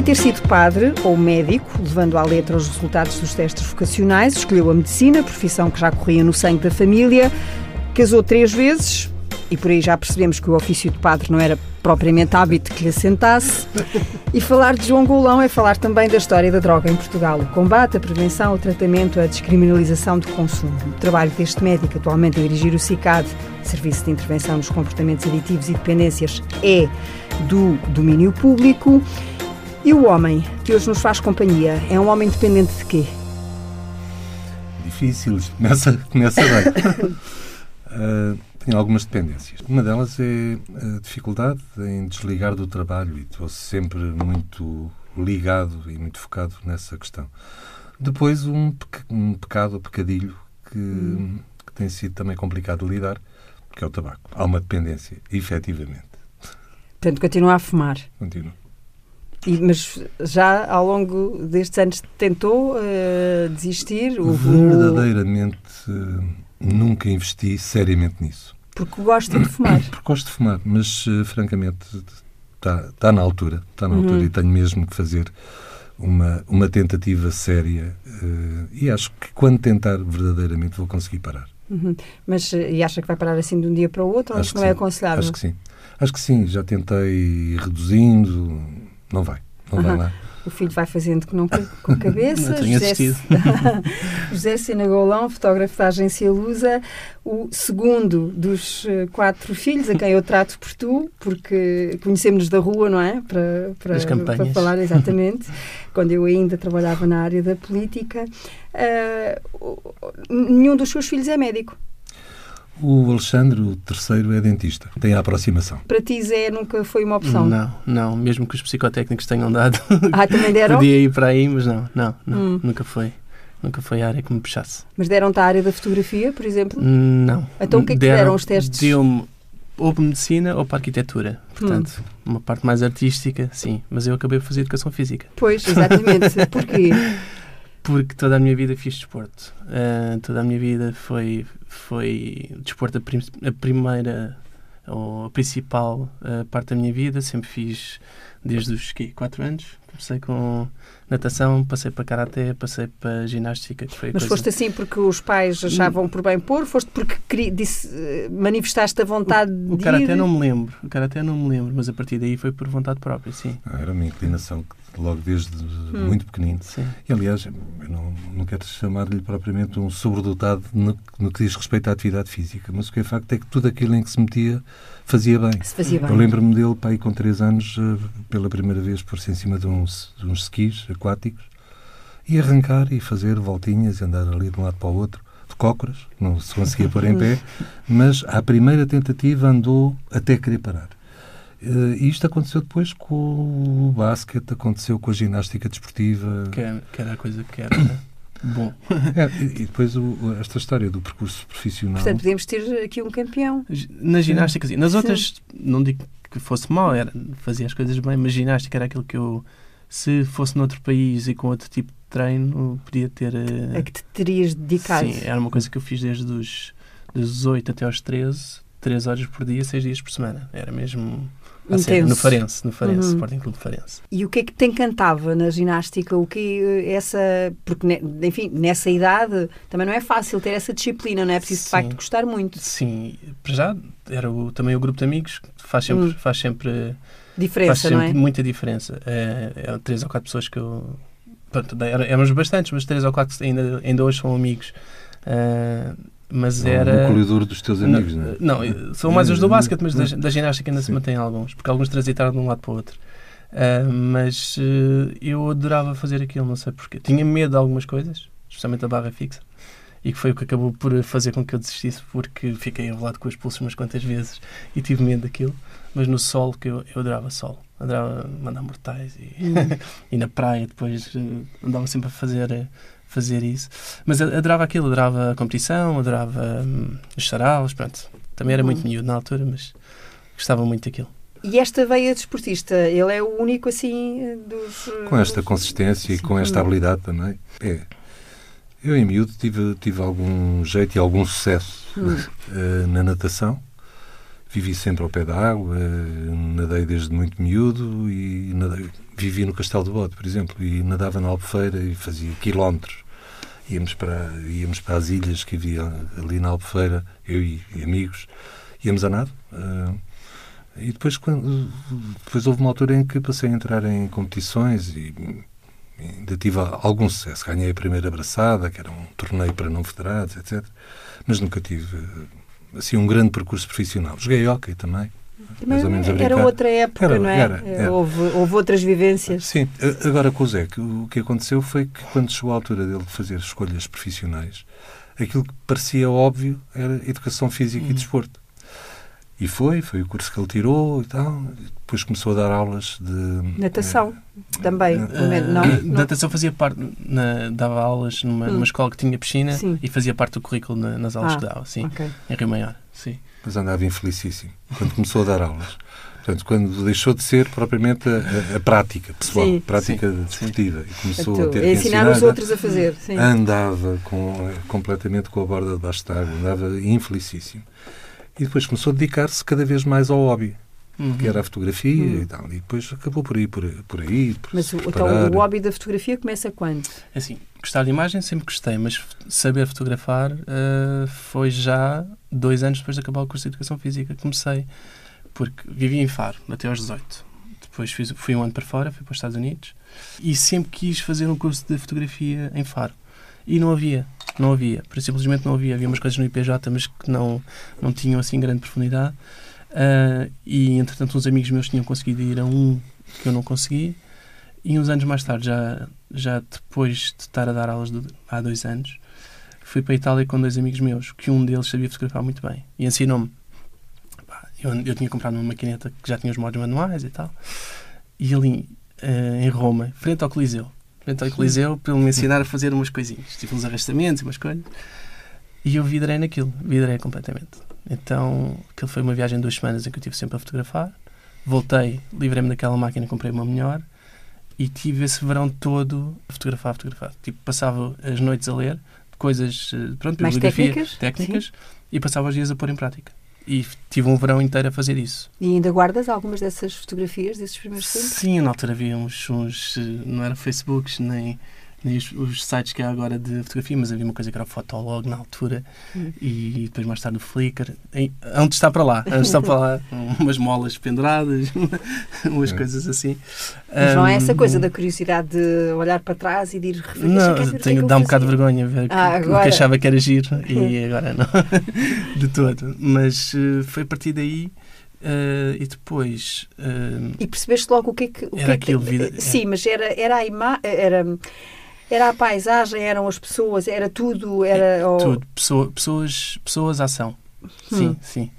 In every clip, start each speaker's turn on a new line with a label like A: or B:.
A: Podia ter sido padre ou médico, levando à letra os resultados dos testes vocacionais, escolheu a medicina, profissão que já corria no sangue da família, casou três vezes, e por aí já percebemos que o ofício de padre não era propriamente hábito que lhe assentasse. E falar de João Golão é falar também da história da droga em Portugal, o combate, a prevenção, o tratamento, a descriminalização do consumo. O trabalho deste médico atualmente a dirigir o CICAD, Serviço de Intervenção nos Comportamentos Aditivos e Dependências, é do domínio público. E o homem que hoje nos faz companhia é um homem dependente de quê?
B: Difícil, começa, começa bem. uh, tenho algumas dependências. Uma delas é a dificuldade em desligar do trabalho e estou sempre muito ligado e muito focado nessa questão. Depois, um, um pecado, um pecadilho, que, hum. que, tem sido também complicado de lidar, que é o tabaco. Há uma dependência, efetivamente.
A: Portanto, continua a fumar.
B: Continuo.
A: E, mas já ao longo destes anos tentou uh, desistir?
B: Verdadeiramente uh, nunca investi seriamente nisso.
A: Porque gosta de fumar?
B: Porque gosto de fumar, mas uh, francamente está tá na altura. Está na uhum. altura e tenho mesmo que fazer uma, uma tentativa séria e acho que quando tentar verdadeiramente vou conseguir parar.
A: Uhum. Mas e acha que vai parar assim de um dia para o outro ou acho que não é sim. é aconselhável?
B: Acho que sim. Acho que sim, já tentei reduzindo, não vai, não vai lá.
A: O filho vai fazendo que não com a cabeça.
C: não tenho José,
A: José Sinagolão, fotógrafo da agência Lusa, o segundo dos eh, quatro filhos, a quem eu trato por tu, porque conhecemos-nos da rua, não é? Para,
C: para, para
A: falar exatamente, quando eu ainda trabalhava na área da política. Uh, nenhum dos seus filhos é médico.
B: O Alexandre, o terceiro, é dentista. Tem a aproximação.
A: Para ti, Zé, nunca foi uma opção?
C: Não, não. Mesmo que os psicotécnicos tenham dado.
A: Ah, também deram?
C: Podia ir para aí, mas não, não, não. Hum. Nunca foi. Nunca foi a área que me puxasse.
A: Mas deram-te a área da fotografia, por exemplo?
C: Não.
A: Então o que é que deram, deram os testes?
C: Deu-me ou para medicina ou para arquitetura. Portanto, hum. uma parte mais artística, sim. Mas eu acabei por fazer educação física.
A: Pois, exatamente. Porquê?
C: Porque toda a minha vida fiz desporto. Uh, toda a minha vida foi, foi desporto a, prim a primeira ou a principal uh, parte da minha vida. Sempre fiz desde os quê, 4 anos. Comecei com natação, passei para karaté, passei para ginástica. Que foi
A: Mas
C: coisa...
A: foste assim porque os pais achavam por bem pôr? Foste porque disse, manifestaste a vontade
C: o, o
A: de.
C: O karaté não me lembro. O karaté não me lembro, mas a partir daí foi por vontade própria, sim.
B: Ah, era uma inclinação que logo desde hum. muito pequenino. Sim. E, aliás, eu não, não quero chamar-lhe propriamente um sobredotado no, no, que diz respeito à atividade física, mas o que é facto é que tudo aquilo em que se metia fazia bem.
A: Se fazia bem.
B: Eu lembro-me dele, pai, com três anos, eh, pela primeira vez, por-se em cima de uns, de uns skis aquáticos, e arrancar e fazer voltinhas e andar ali de um lado para o outro, de cócoras, não se conseguia pôr em pé, mas à primeira tentativa andou até querer parar. Uh, isto aconteceu depois com o basquete, aconteceu com a ginástica desportiva.
C: Que, é, que era a coisa que era. Né? Bom.
B: É, e depois o, esta história do percurso profissional.
A: Portanto, podemos ter aqui um campeão.
C: Na ginástica, sim. Nas outras, sim. não digo que fosse mal, era, fazia as coisas bem, mas ginástica era aquilo que eu, se fosse noutro país e com outro tipo de treino, podia ter.
A: Uh, a que te terias dedicado?
C: Sim, era uma coisa que eu fiz desde os, dos 18 até aos 13, 3 horas por dia, 6 dias por semana. Era mesmo No Farense, no Farense, uhum. Sporting Clube Farense.
A: E o que é que te encantava na ginástica? O que eh, essa, porque enfim, nessa idade também não é fácil ter essa disciplina, não é preciso Sim. de facto gostar muito.
C: Sim, para já era o, também o grupo de amigos que faz sempre, hum. faz sempre
A: diferença,
C: faz sempre
A: não é?
C: muita diferença. É, é, três ou quatro pessoas que eu pronto, éramos bastantes, mas três ou quatro ainda, ainda hoje são amigos. Uh, mas era.
B: No corredor dos teus amigos, não,
C: não é? Não, são mais os do basquete, mas da, da ginástica ainda Sim. se mantém alguns, porque alguns transitaram de um lado para o outro. Uh, mas uh, eu adorava fazer aquilo, não sei porquê. Tinha medo de algumas coisas, especialmente a barra fixa, e que foi o que acabou por fazer com que eu desistisse, porque fiquei enrolado com os pulsos umas quantas vezes e tive medo daquilo. Mas no sol, que eu, eu adorava sol, adorava mandar mortais e, hum. e na praia depois uh, andava sempre a fazer fazer isso. Mas adorava aquilo, adorava a competição, adorava hum, os saraus, pronto. Também era muito uhum. miúdo na altura, mas gostava muito daquilo.
A: E esta veia desportista, ele é o único assim dos.
B: Com esta consistência e com esta habilidade também. É. Eu em miúdo tive, tive algum jeito e algum sucesso uh, na natação. Vivi sempre ao pé da água, uh, nadei desde muito miúdo e nadei, vivi no Castelo do Bode, por exemplo, e nadava na Albufeira e fazia quilómetros. Íamos para, íamos para as ilhas que havia ali na Albufeira, eu e, e amigos, íamos a nado. Uh, e depois, quando, depois houve uma altura em que passei a entrar em competições e ainda tive algum sucesso. Ganhei a primeira abraçada, que era um torneio para não federados, etc. Mas nunca tive assim um grande percurso profissional. Joguei hockey também.
A: Mais ou menos a era outra época, era, não é? Era, era. Houve, houve outras vivências.
B: Sim, agora com o Zé, o que aconteceu foi que quando chegou a altura dele fazer escolhas profissionais, aquilo que parecia óbvio era educação física hum. e desporto. E foi, foi o curso que ele tirou e tal. Depois começou a dar aulas de.
A: Natação é, também.
C: É, não, não, Natação fazia parte. Na, dava aulas numa, hum. numa escola que tinha piscina sim. e fazia parte do currículo na, nas aulas ah, que dava, sim. Okay. Em Rio Maior, sim.
B: Mas andava infelicíssimo quando começou a dar aulas. Portanto, quando deixou de ser propriamente a, a prática pessoal, sim, prática sim, desportiva, e começou a, a ter que
A: ensinar, ensinar os outros a fazer. Sim.
B: Andava com, completamente com a borda debaixo da água, andava infelicíssimo. E depois começou a dedicar-se cada vez mais ao hobby. Uhum. que era a fotografia uhum. e tal. E depois acabou por aí, por, por aí. Por
A: mas então o hobby da fotografia começa quando?
C: É assim, gostar de imagem sempre gostei, mas saber fotografar uh, foi já dois anos depois de acabar o curso de Educação Física. Comecei, porque vivia em Faro até aos 18. Depois fiz, fui um ano para fora, fui para os Estados Unidos e sempre quis fazer um curso de fotografia em Faro. E não havia, não havia, por simplesmente não havia. Havia umas coisas no IPJ, mas que não, não tinham assim grande profundidade. Uh, e entretanto, uns amigos meus tinham conseguido ir a um que eu não consegui. E uns anos mais tarde, já, já depois de estar a dar aulas de, há dois anos, fui para a Itália com dois amigos meus, que um deles sabia fotografar muito bem e ensinou-me. Eu, eu tinha comprado uma maquineta que já tinha os modos manuais e tal. E ali, uh, em Roma, frente ao Coliseu, frente ao Coliseu para ele me ensinar a fazer umas coisinhas, tipo uns arrastamentos e umas coisas. E eu vidrei naquilo, vidrei completamente. Então, aquilo foi uma viagem de duas semanas em que eu estive sempre a fotografar. Voltei, livrei-me daquela máquina, comprei uma melhor e tive esse verão todo a fotografar, a fotografar. Tipo, passava as noites a ler coisas, eh, pronto,
A: Mais técnicas,
C: técnicas e passava os dias a pôr em prática e tive um verão inteiro a fazer isso.
A: E ainda guardas algumas dessas fotografias desses primeiros tempos?
C: Sim, na altura havia uns, uns eh, não eram Facebooks nem nem os, os, sites que há agora de fotografia, mas havia uma coisa que era o Fotolog na altura hum. e depois mais tarde o Flickr. onde está para lá? Onde está para lá? umas molas penduradas, umas hum. coisas assim.
A: Mas não é essa coisa da curiosidade de olhar para trás e de ir referir.
C: Não, que tenho, dá um bocado de vergonha ver ah, que, que achava que era giro e agora não. de todo. Mas uh, foi a partir daí. Uh, e depois. Uh,
A: e percebeste logo o que é que. O
C: era
A: que é
C: aquilo. Vida,
A: sim, mas era, era a imagem. Era, era a paisagem, eram as pessoas, era tudo, era... É,
C: tudo, Pessoa, pessoas, pessoas, ação. Sim, hum. sim.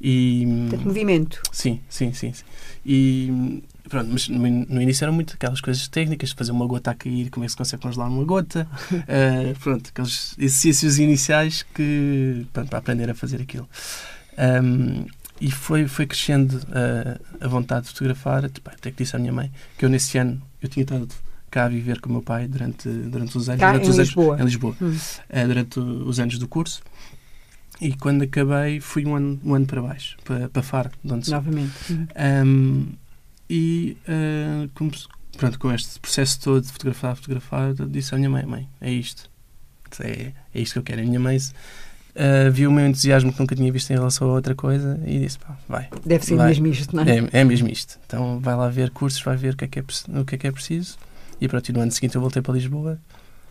C: E...
A: Portanto, movimento.
C: Sim, sim, sim. sim. E pronto, mas no, início eram muito aquelas coisas técnicas, fazer uma gota a cair, como é que se consegue congelar uma gota, uh, pronto, aqueles exercícios iniciais que, pronto, para aprender a fazer aquilo. Um, e foi, foi crescendo uh, a vontade de fotografar, tipo, até que disse à minha mãe que eu nesse ano, eu tinha estado cá a viver com o meu pai durante, durante os anos.
A: Cá,
C: durante
A: em
C: os
A: Lisboa.
C: Anos, em Lisboa. Hum. Uh, durante os anos do curso. E quando acabei, fui um ano, um ano para baixo, para, para Faro, de onde
A: Novamente. Hum.
C: Um, e uh, com, pronto, com este processo todo de fotografar, fotografar, disse à minha mãe: Mãe, é isto. É, é isto que eu quero. A minha mãe uh, viu o meu entusiasmo que nunca tinha visto em relação a outra coisa e disse: Pá, vai.
A: Deve ser
C: vai.
A: mesmo isto, não é?
C: é? É mesmo isto. Então vai lá ver cursos, vai ver o que é que é, o que é, que é preciso e pronto, no ano seguinte eu voltei para Lisboa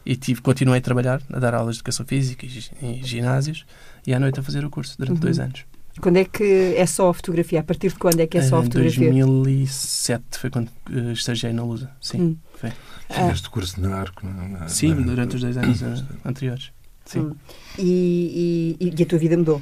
C: e tive, continuei a trabalhar, a dar aulas de educação física em ginásios e à noite a fazer o curso durante uhum. dois anos.
A: Quando é que é só a fotografia? A partir de quando é que é só a fotografia?
C: Em 2007 foi quando uh, estagiei na Lusa, sim. Hum. Foi.
B: Fizeste ah. curso de arco? Na,
C: sim, na... durante os dois anos uh, anteriores. Sim. Hum.
A: E, e, e, a tua vida mudou?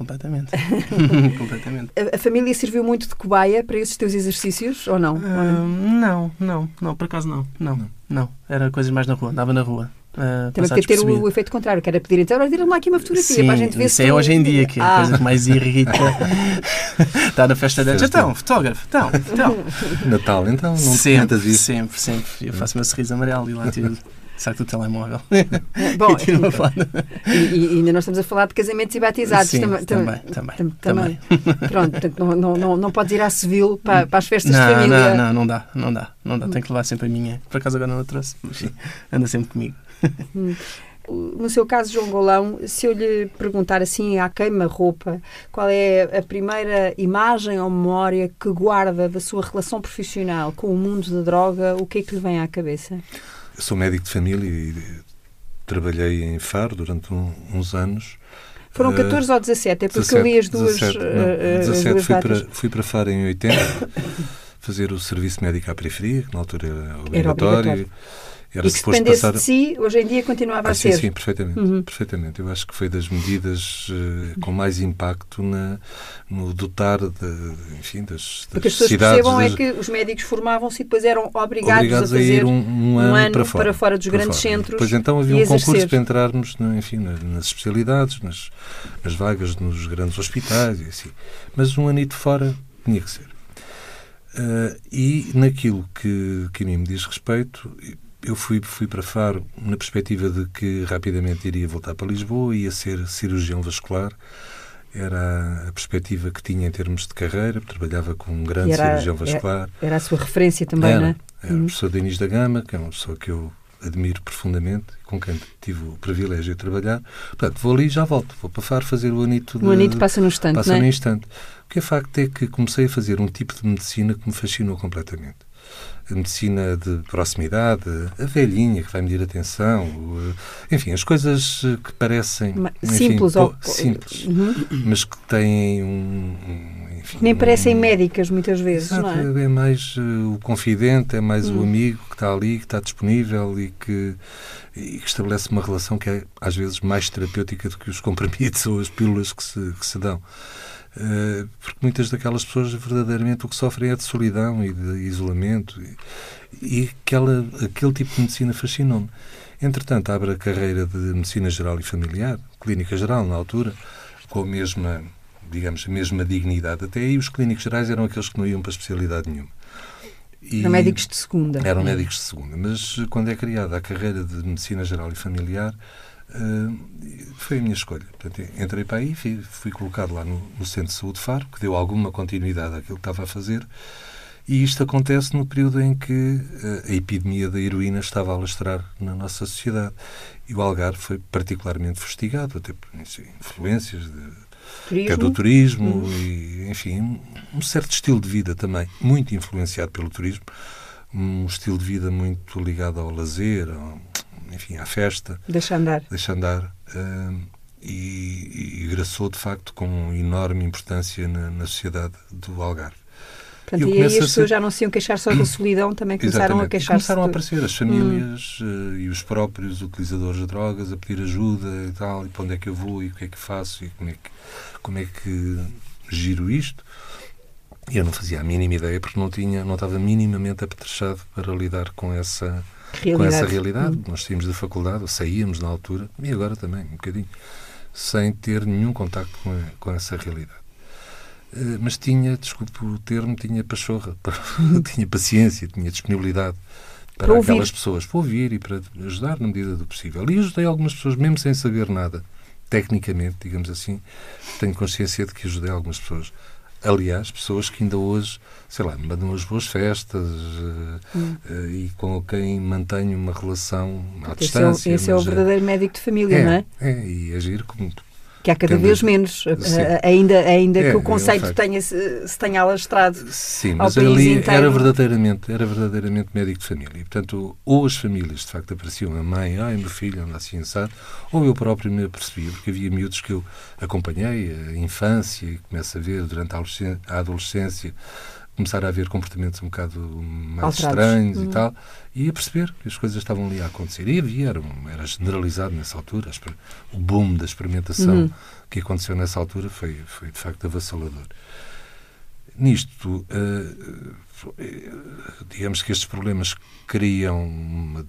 C: Completamente. Completamente.
A: A, a, família serviu muito de cobaia para esses teus exercícios ou não? Uh,
C: não, não, não, por acaso não. Não, não. não. Era coisas mais na rua, andava na rua. Uh,
A: Também podia ter o, efeito contrário, que era pedir então, tira lá aqui uma fotografia
C: Sim,
A: para a gente ver
C: isso se. é hoje em dia, que é a coisa que mais irrita. Está na festa de Então, fotógrafo, então, então.
B: Natal, então, não
C: sempre, isso. Sempre, sempre. Eu faço o meu sorriso amarelo e lá tiro Sai do telemóvel.
A: Bom,
C: e.
A: E, ainda nós estamos a falar de casamentos e batizados.
C: Sim,
A: Tam- tam-
C: também, também,
A: tam-
C: também.
A: Pronto, portanto, não, não, não, não podes ir à civil para, para as festas de
C: Não,
A: família.
C: não, não, não dá, não dá, não dá. Tenho que levar sempre a minha. Por acaso agora não a trouxe, mas anda sempre comigo.
A: No seu caso, João Golão, se eu lhe perguntar assim à queima-roupa, qual é a primeira imagem ou memória que guarda da sua relação profissional com o mundo da droga, o que é que lhe vem à cabeça?
B: Eu sou médico de família e trabalhei em Faro durante um- uns anos.
A: Foram
B: Eh,
A: 14 ou 17? É porque eu li as duas,
B: 17, não,
A: eh, eh, as
B: 17
A: duas
B: fui,
A: datas.
B: para, fui para Faro em 80 fazer o serviço médico à periferia, que na altura era
A: obrigatório.
B: obrigatório. Era
A: E se dependesse
B: passar.
A: de si, hoje em dia continuava
B: Ah,
A: a
B: sim,
A: ser.
B: sim, perfeitamente,
A: Uhum.
B: perfeitamente. Eu acho que foi das medidas eh, com mais impacto na, no dotar de, enfim, das, das
A: Porque as pessoas
B: cidades,
A: percebam
B: das,
A: é que os médicos formavam-se e depois eram obrigados,
B: obrigados
A: a fazer
B: ir um, um ano,
A: ano
B: para fora,
A: para fora dos
B: para
A: grandes
B: fora.
A: centros
B: Pois então havia um
A: exercer.
B: concurso para entrarmos na- enfim, na- nas especialidades, nas, nas vagas nos grandes hospitais e assim. Mas um anito fora tinha que ser. Ah, e naquilo que, que a mim me diz respeito, eu fui, fui para Faro na perspectiva de que rapidamente iria voltar para Lisboa, ia ser cirurgião vascular. Era a perspectiva que tinha em termos de carreira, trabalhava com um grande
A: era-
B: cirurgião vascular.
A: Era a sua referência também,
B: Era,
A: não é?
B: era
A: Uhum.
B: o professor Denis da Gama, que é uma pessoa que eu admiro profundamente, com quem tive o privilégio de trabalhar. Portanto, vou ali e já volto. Vou para Faro fazer o anito de...
A: O anito passa no instante,
B: passa
A: é?
B: no instante. O que é facto é que comecei a fazer um tipo de medicina que me fascinou completamente. A medicina de proximidade, a velhinha que vai medir a tensão, eh, enfim, as coisas eh, que parecem enfim,
A: simples,
B: po-
A: ou,
B: simples
A: Uhum.
B: mas que têm um, enfim,
A: Nem parecem
B: um-
A: médicas muitas vezes,
B: Exato,
A: não é?
B: é mais eh, o confidente, é mais
A: Hum.
B: o amigo que está ali, que está disponível e que, e que estabelece uma relação que é às vezes mais terapêutica do que os comprimidos ou as pílulas que se, que se dão. Eh, porque muitas daquelas pessoas verdadeiramente o que sofrem é de solidão e de isolamento e, e aquela, aquele tipo de medicina fascinou-me. Entretanto, abre a carreira de Medicina Geral e Familiar, Clínica Geral na altura, com a mesma, digamos, a mesma dignidade. Até aí os clínicos gerais eram aqueles que não iam para especialidade nenhuma. E
A: Eram médicos de segunda.
B: eram médicos de segunda. Mas quando é criada a carreira de Medicina Geral e Familiar, foi a minha escolha. Portanto, entrei para aí, fui, fui colocado lá no, no Centro de Saúde Faro, que deu alguma continuidade àquilo que estava a fazer. E isto acontece no período em que eh, a epidemia da heroína estava a alastrar na nossa sociedade. E o Algarve foi particularmente fustigado, até por influências de, até do
A: Turismo.
B: turismo e, enfim, um certo estilo de vida também, muito influenciado pelo turismo, um estilo de vida muito ligado ao lazer, ao, enfim, à festa,
A: Deixa andar.
B: deixa andar, hum, e, e graçou de facto com enorme importância na, na sociedade do Algarve.
A: Portanto,
B: Eu
A: e aí as pessoas
B: ser-
A: já não se iam queixar só da solidão, também começaram
B: Exatamente.
A: a
B: E
A: queixar-se.
B: começaram a aparecer as famílias eh, e os próprios utilizadores de drogas a pedir ajuda e tal, e para onde é que eu vou e o que é que faço e como é que, como é que giro isto. E eu não fazia a mínima ideia porque não tinha, não estava minimamente apetrechado para lidar com essa com essa
A: Realidade.
B: realidade.
A: Hum.
B: Nós saímos da faculdade, ou saíamos na altura, e agora também, um bocadinho, sem ter nenhum contacto com, a- com essa realidade. Eh, Mas tinha, desculpe o termo, tinha pachorra, tinha paciência, tinha disponibilidade para,
A: Para ouvir.
B: aquelas pessoas, para ouvir e para ajudar na medida do possível. E ajudei algumas pessoas, mesmo sem saber nada, tecnicamente, digamos assim, tenho consciência de que ajudei algumas pessoas. Aliás, pessoas que ainda hoje, sei lá, me mandam as boas festas
A: Hum.
B: eh, e com quem mantenho uma relação à
A: Esse é, o,
B: distância.
A: esse é o
B: mas, eh,
A: verdadeiro médico de família, não é?
B: É, e agir como.
A: Que há cada
B: Tendo-
A: vez menos, a- ainda, ainda
B: É,
A: que
B: é
A: o
B: um
A: conceito
B: facto.
A: tenha, se, se tenha alastrado.
B: Sim,
A: Ao
B: mas
A: país
B: ali
A: inteiro.
B: era verdadeiramente, era verdadeiramente médico de família. E, portanto, ou as famílias de facto apareciam, a mãe, ai, meu filho anda assim assado, ou eu próprio me apercebia, porque havia miúdos que eu acompanhei, a infância, e começo a ver durante a adolescên- a adolescência, começar a haver comportamentos um bocado mais
A: Alterados.
B: estranhos
A: Hum.
B: e tal, e a perceber que as coisas estavam ali a acontecer. E havia, era, era generalizado nessa altura, o boom da experimentação
A: Uhum.
B: que aconteceu nessa altura foi, foi de facto avassalador. Nisto, eh, eh, digamos que estes problemas criam uma,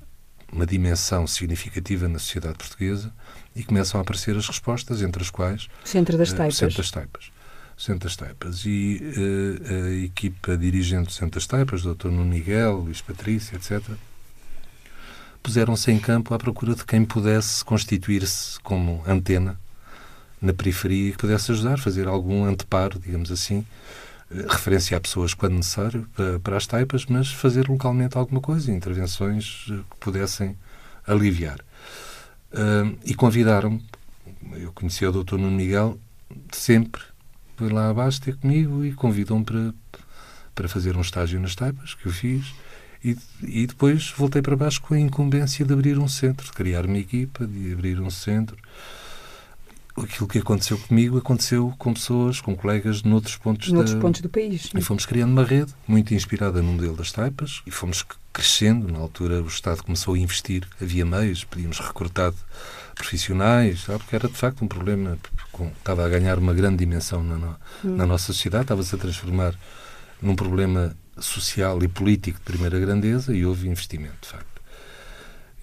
B: uma dimensão significativa na sociedade portuguesa e começam a aparecer as respostas, entre as quais eh, o. Centro das Taipas. O Centro das Taipas. E eh, a equipa dirigente do Centro das Taipas, Dr. Nuno Miguel, Luís Patrícia, etc., puseram-se em campo à procura de quem pudesse constituir-se como antena na periferia que pudesse ajudar, fazer algum anteparo, digamos assim, eh, referência a pessoas quando necessário para, as taipas, mas fazer localmente alguma coisa, intervenções eh, que pudessem aliviar. Uh, e convidaram-me, eu conhecia o Dr. Nuno Miguel sempre, foi lá abaixo ter comigo e convidou-me para, para fazer um estágio nas taipas, que eu fiz, e, e depois voltei para baixo com a incumbência de abrir um centro, de criar uma equipa, de abrir um centro. Aquilo que aconteceu comigo aconteceu com pessoas, com colegas noutros pontos,
A: noutros
B: da,
A: pontos do país.
B: E fomos criando uma rede muito inspirada no modelo das taipas e fomos crescendo. Na altura o Estado começou a investir, havia meios, podíamos recrutar profissionais, sabe? porque era de facto um problema, estava a ganhar uma grande dimensão na, na, hum. na nossa sociedade, estava-se a transformar num problema social e político de primeira grandeza e houve investimento, de facto.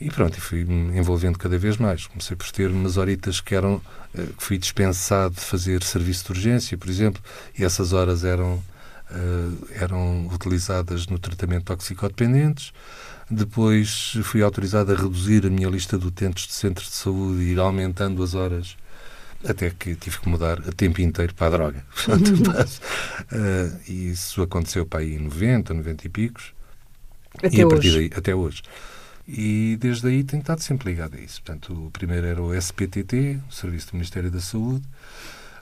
B: E pronto, e fui me envolvendo cada vez mais. Comecei por ter umas horitas que eram eh, que fui dispensado de fazer serviço de urgência, por exemplo, e essas horas eram uh, eram utilizadas no tratamento de toxicodependentes. Depois fui autorizado a reduzir a minha lista de utentes de centros de saúde e ir aumentando as horas até que tive que mudar a tempo inteiro para a droga. Portanto, uh, e isso aconteceu para aí em 90, 90 e picos.
A: Até
B: e a
A: partir
B: hoje. daí, até hoje. E desde aí tenho estado sempre ligado a isso. Portanto, o primeiro era o SPTT, o Serviço do Ministério da Saúde.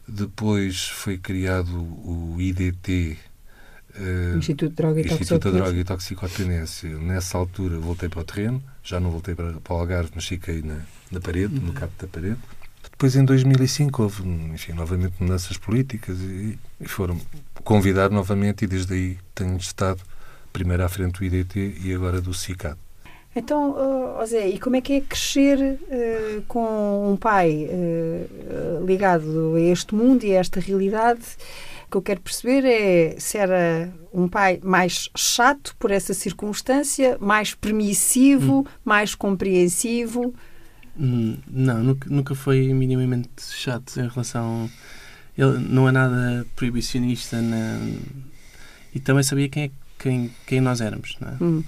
B: Depois foi criado o IDT,
A: uh, Instituto de Droga e
B: Instituto da Droga e Toxicodependência. Nessa altura voltei para o terreno, já não voltei para, para o Algarve, mas fiquei na, na parede, uhum. no capo da parede. Depois, em 2005, houve, enfim, novamente mudanças políticas e, e foram convidar novamente e desde aí tenho estado primeiro à frente do IDT e agora do CICAD.
A: Então, uh, José, e como é que é crescer uh, com um pai uh, ligado a este mundo e a esta realidade? O que eu quero perceber é se era um pai mais chato por essa circunstância, mais permissivo, hum. mais compreensivo.
C: Hum, não, nunca, nunca foi minimamente chato em relação. Ele não é nada proibicionista na... e também sabia quem, é, quem, quem nós éramos. É? hum.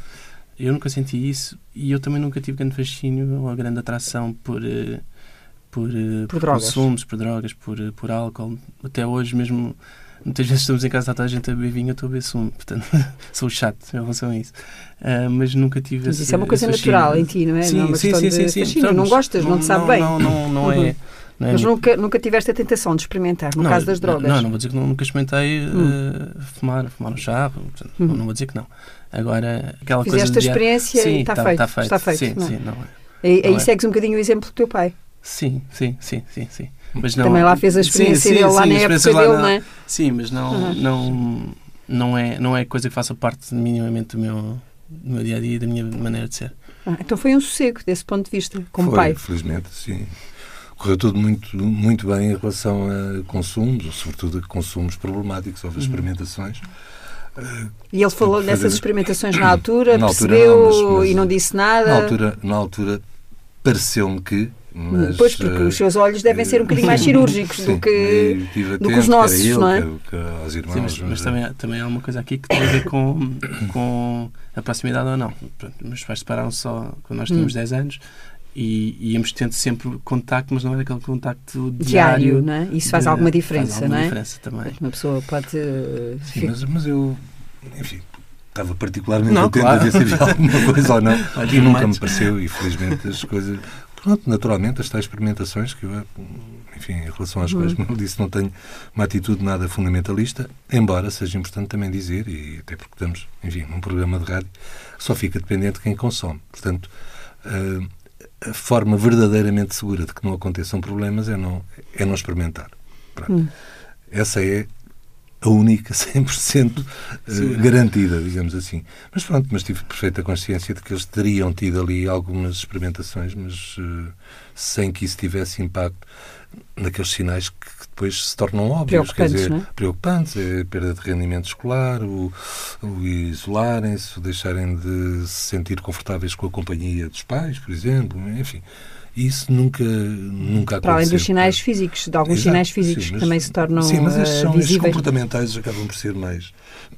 C: Eu nunca senti isso e eu também nunca tive grande fascínio ou grande atração por, eh, por, eh, por, por consumos, por drogas, por, eh, por álcool. Até hoje mesmo muitas vezes estamos em casa, está a gente a beber vinho, eu estou a beber sumo. Portanto, sou chato em relação a isso. Uh, mas nunca tive
A: mas
C: esse,
A: isso é uma coisa natural em ti, não é?
C: Sim,
A: não é
C: sim, sim, sim, sim.
A: Não gostas, não, não te sabe
C: não,
A: bem.
C: Não, não, não é.
A: Não é mas nunca, nunca tiveste a tentação de experimentar, no caso das drogas?
C: Não, não vou dizer que nunca experimentei hum. uh, fumar, fumar um charro, portanto, hum. não vou dizer que não. Agora, aquela
A: Fizeste
C: coisa.
A: Fizeste a experiência
C: sim,
A: e está,
C: tá,
A: feito,
C: tá feito.
A: Está feito.
C: Sim,
A: não.
C: sim, não é.
A: Aí, aí
C: é.
A: segues um bocadinho o exemplo do teu pai.
C: Sim, sim, sim, sim, sim. Mas não,
A: Também lá fez a experiência sim, dele sim, lá sim, na época dele, não é?
C: Sim, mas não, uhum. não, não, é, não é coisa que faça parte minimamente do meu, do meu dia a dia e da minha maneira de ser.
A: Ah, então foi um sossego desse ponto de vista, como
B: foi,
A: pai.
B: Felizmente, sim. Correu tudo muito, muito bem em relação a consumos, sobretudo a consumos problemáticos. Houve uhum. experimentações.
A: E ele falou nessas experimentações na altura, na percebeu altura não, mas, mas, e não disse nada?
B: Na altura, na altura pareceu-me que mas,
A: pois, porque uh, os seus olhos devem ser um bocadinho mais cirúrgicos sim, do que, do que os nossos,
B: ele,
A: não é?
B: Que, aos irmãos,
C: sim, mas, mas, também, também há uma coisa aqui que tem a ver com, com a proximidade ou não. Meus pais separaram-se só quando nós tínhamos hum. 10 anos e íamos tendo sempre contacto, mas não era aquele contacto diário.
A: diário não é? Isso faz de, alguma diferença,
C: faz alguma
A: não é?
C: diferença também.
A: Uma pessoa pode.
B: Uh, sim, mas, mas eu, enfim, estava particularmente não, atento claro. a ver se havia alguma coisa ou não. e nunca me pareceu, e felizmente as coisas. Pronto, naturalmente, as tais experimentações, que eu, enfim, em relação às quais, como disse, não tenho uma atitude nada fundamentalista, embora seja importante também dizer, e até porque estamos, enfim, num programa de rádio, só fica dependente de quem consome. Portanto, a forma verdadeiramente segura de que não aconteçam problemas é não, é não experimentar. Hum. Essa é a única 100% uh, garantida, digamos assim. Mas pronto, mas tive perfeita consciência de que eles teriam tido ali algumas experimentações, mas uh, sem que isso tivesse impacto naqueles sinais que depois se tornam óbvios, quer dizer,
A: é?
B: preocupantes, é a perda de rendimento escolar, o, o isolarem-se, o deixarem de se sentir confortáveis com a companhia dos pais, por exemplo, enfim. Isso nunca, nunca aconteceu.
A: Para além dos sinais físicos, de alguns Exato, sinais físicos sim, mas, que também se tornam
B: Sim, mas estes,
A: são,
B: estes comportamentais acabam por ser mais,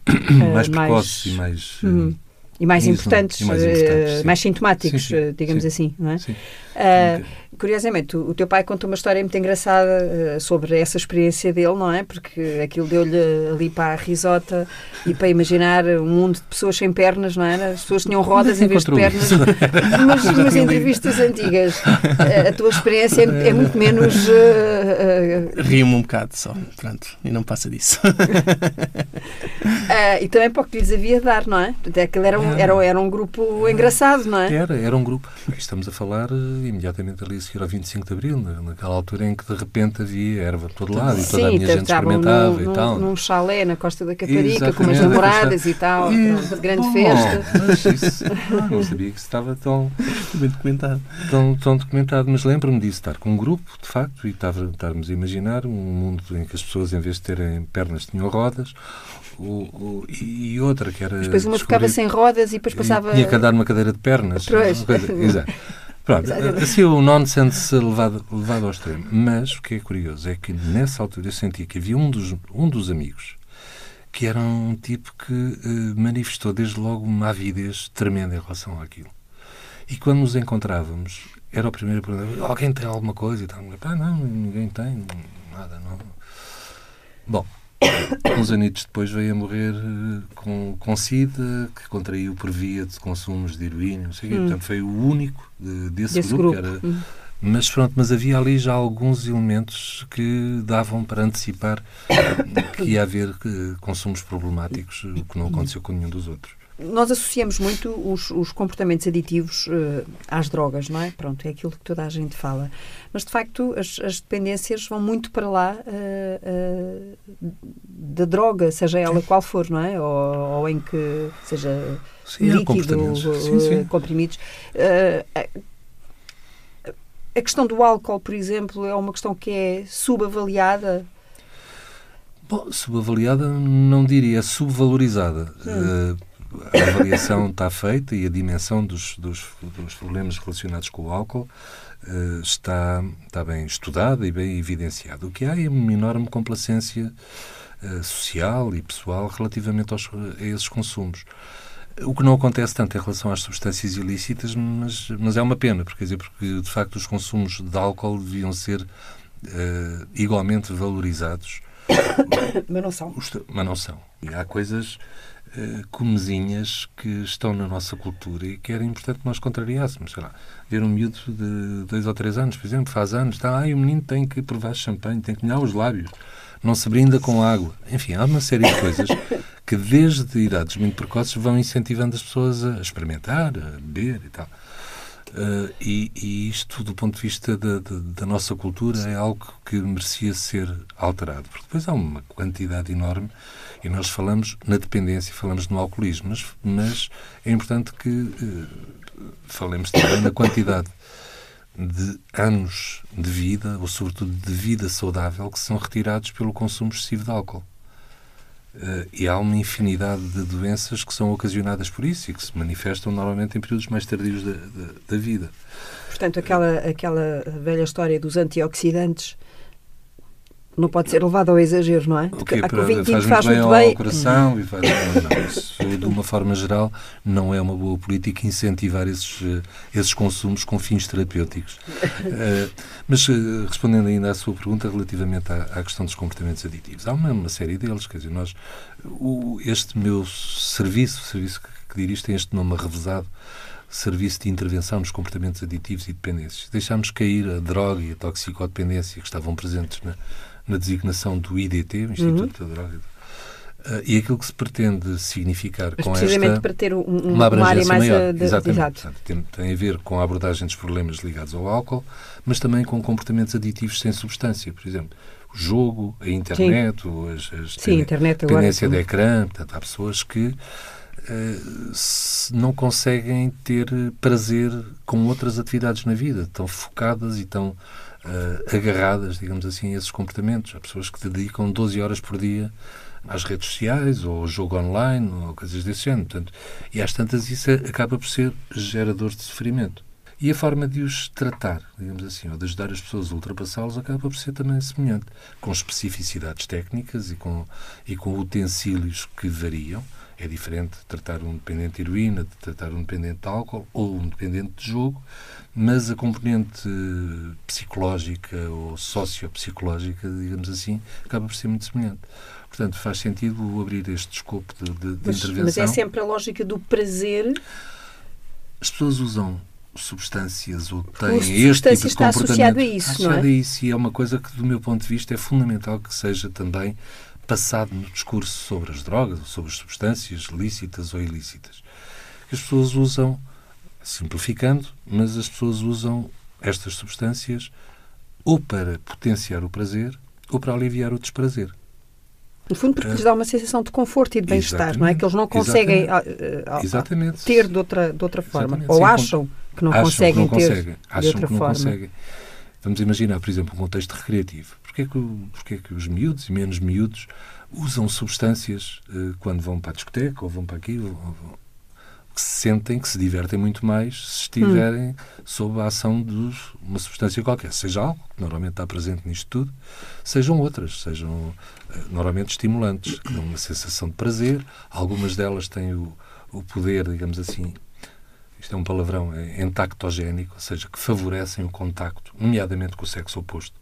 B: uh, mais precoces mais, e mais... Uhum.
A: E mais importantes, e mais, importantes, uh, mais sintomáticos, sim, sim, digamos sim, assim, não é? Uh, curiosamente, o, o, teu pai contou uma história muito engraçada uh, sobre essa experiência dele, não é? Porque aquilo deu-lhe ali para a risota e para imaginar um mundo de pessoas sem pernas, não é? As pessoas tinham rodas em vez de pernas. Mas nas entrevistas antigas, a tua experiência é, é muito menos.
C: Rio-me um bocado só, pronto, e não passa disso.
A: e também para o que lhes havia de dar, não é? Portanto, aquilo era um era, era um grupo engraçado, não é?
B: Era, era um grupo. Estamos a falar uh, imediatamente ali a seguir ao 25 de Abril, naquela altura em que de repente havia erva por todo lado e toda a minha gente experimentava
A: num,
B: e tal.
A: Num chalé na Costa da Caparica, Exatamente. com umas namoradas e tal, e, grande bom, festa.
B: Mas isso, não sabia que estava tão,
C: bem documentado.
B: Tão, tão documentado, mas lembro-me disso, estar com um grupo, de facto, e estarmos a imaginar um mundo em que as pessoas, em vez de terem pernas, tinham rodas, o, o, e outra que era. Mas
A: depois uma ficava sem rodas e depois passava.
B: Tinha que andar numa cadeira de pernas. Pois. Exato. Pronto, assim o nonsense levado, levado ao extremo. Mas o que é curioso é que nessa altura eu sentia que havia um dos, um dos amigos que era um tipo que uh, manifestou desde logo uma avidez tremenda em relação àquilo. E quando nos encontrávamos, era o primeiro a perguntar: alguém tem alguma coisa? E tal. Ah, não, ninguém tem, nada, não. Bom, uns anitos depois veio a morrer eh, com, com SIDA, que contraiu por via de consumos de heroína, não sei hum. Portanto, foi o único de, desse, desse, grupo. grupo. Era, hum. Mas pronto, mas havia ali já alguns elementos que davam para antecipar que ia haver eh, consumos problemáticos, o que não aconteceu com nenhum dos outros
A: nós associamos muito os, os comportamentos aditivos uh, às drogas, não é? Pronto, é aquilo que toda a gente fala. Mas, de facto, as, as dependências vão muito para lá uh, uh, da droga, seja ela qual for, não é? Ou, ou em que seja sim, líquido, sim, sim. comprimidos. a questão do álcool, por exemplo, é uma questão que é subavaliada.
B: Bom, subavaliada não diria, é subvalorizada. Hum a avaliação está feita e a dimensão dos, dos, dos problemas relacionados com o álcool uh, está, está bem estudada e bem evidenciada. O que há é uma enorme complacência uh, social e pessoal relativamente aos, a esses consumos. O que não acontece tanto em relação às substâncias ilícitas, mas, mas é uma pena, porque, quer dizer, porque de facto os consumos de álcool deviam ser uh, igualmente valorizados.
A: mas não são.
B: Mas não são. E há coisas uh, comezinhas que estão na nossa cultura e que era importante que nós contrariássemos. Sei lá, ver um miúdo de dois ou três anos, por exemplo, faz anos, está, ah, o menino tem que provar champanhe, tem que molhar os lábios, não se brinda com água. Enfim, há uma série de coisas que desde idades muito precoces vão incentivando as pessoas a experimentar, a beber e tal. Uh, e, e, isto, do ponto de vista da, da, da, nossa cultura, é algo que merecia ser alterado. Porque depois há uma quantidade enorme, e nós falamos na dependência, falamos no alcoolismo, mas, mas é importante que uh, falemos também na quantidade de anos de vida, ou sobretudo de vida saudável, que são retirados pelo consumo excessivo de álcool. Uh, e há uma infinidade de doenças que são ocasionadas por isso e que se manifestam normalmente em períodos mais tardios da, da, da vida.
A: Portanto, aquela, aquela velha história dos antioxidantes não pode ser levado ao exagero, não é?
B: Porque a faz, faz, faz muito bem, bem ao coração e faz, não, isso, de uma forma geral, não é uma boa política incentivar esses, eh, esses consumos com fins terapêuticos. uh, mas uh, respondendo ainda à sua pergunta relativamente à, à questão dos comportamentos aditivos, há uma, uma, série deles, quer dizer, nós, o, este meu serviço, o serviço que, que dirijo tem este nome revezado, serviço de intervenção nos comportamentos aditivos e dependências. Deixámos cair a droga e a toxicodependência que estavam presentes na, na designação do IDT, o Instituto uhum. da Droga. Uh, e aquilo que se pretende significar
A: Mas
B: com
A: precisamente
B: esta
A: para ter um, uma, uma área mais maior.
B: De, Exatamente. Portanto, tem, tem, a ver com a abordagem dos problemas ligados ao álcool, mas também com comportamentos aditivos sem substância, por exemplo. O jogo, a internet, Sim. as, as
A: Sim, ten, internet
B: tendência de ecrã. Portanto, há pessoas que uh, não conseguem ter prazer com outras atividades na vida, estão focadas e estão uh, agarradas, digamos assim, a esses comportamentos. Há pessoas que dedicam 12 horas por dia às redes sociais, ou ao jogo online, ou coisas desse género. Portanto, e às tantas isso acaba por ser gerador de sofrimento. E a forma de os tratar, digamos assim, ou de ajudar as pessoas a ultrapassá-los, acaba por ser também semelhante, com especificidades técnicas e com, e com utensílios que variam. É diferente de tratar um dependente de heroína, de tratar um dependente de álcool ou um dependente de jogo, mas a componente psicológica ou sociopsicológica, digamos assim, acaba por ser muito semelhante. Portanto, faz sentido abrir este escopo de, de, de
A: mas,
B: intervenção.
A: Mas é sempre a lógica do prazer.
B: As pessoas usam substâncias ou
A: têm
B: este tipo de
A: está associado a isso,
B: associado
A: não é?
B: a isso e é uma coisa que, do meu ponto de vista, é fundamental que seja também passado no discurso sobre as drogas, sobre as substâncias lícitas ou ilícitas. As pessoas usam, simplificando, mas as pessoas usam estas substâncias ou para potenciar o prazer ou para aliviar o desprazer.
A: No fundo, porque lhes dá uma sensação de conforto e de bem-estar, não é? Que eles não conseguem
B: Exatamente.
A: Ah, ah, ter de outra, de outra forma. Exatamente. Ou Sim, acham que não
B: acham
A: conseguem
B: que não
A: ter
B: conseguem.
A: De outra forma.
B: Conseguem. Vamos imaginar, por exemplo, um contexto recreativo. Porquê que, porquê que os miúdos e menos miúdos usam substâncias uh, quando vão para a discoteca ou vão para aquilo? Ou, ou, que se sentem, que se divertem muito mais se estiverem hum. sob a ação de uma substância qualquer, seja algo, que normalmente está presente nisto tudo, sejam outras, sejam uh, normalmente estimulantes, que dão uma sensação de prazer. Algumas delas têm o, o poder, digamos assim, isto é um palavrão, é entactogénico, ou seja, que favorecem o contacto, nomeadamente com o sexo oposto.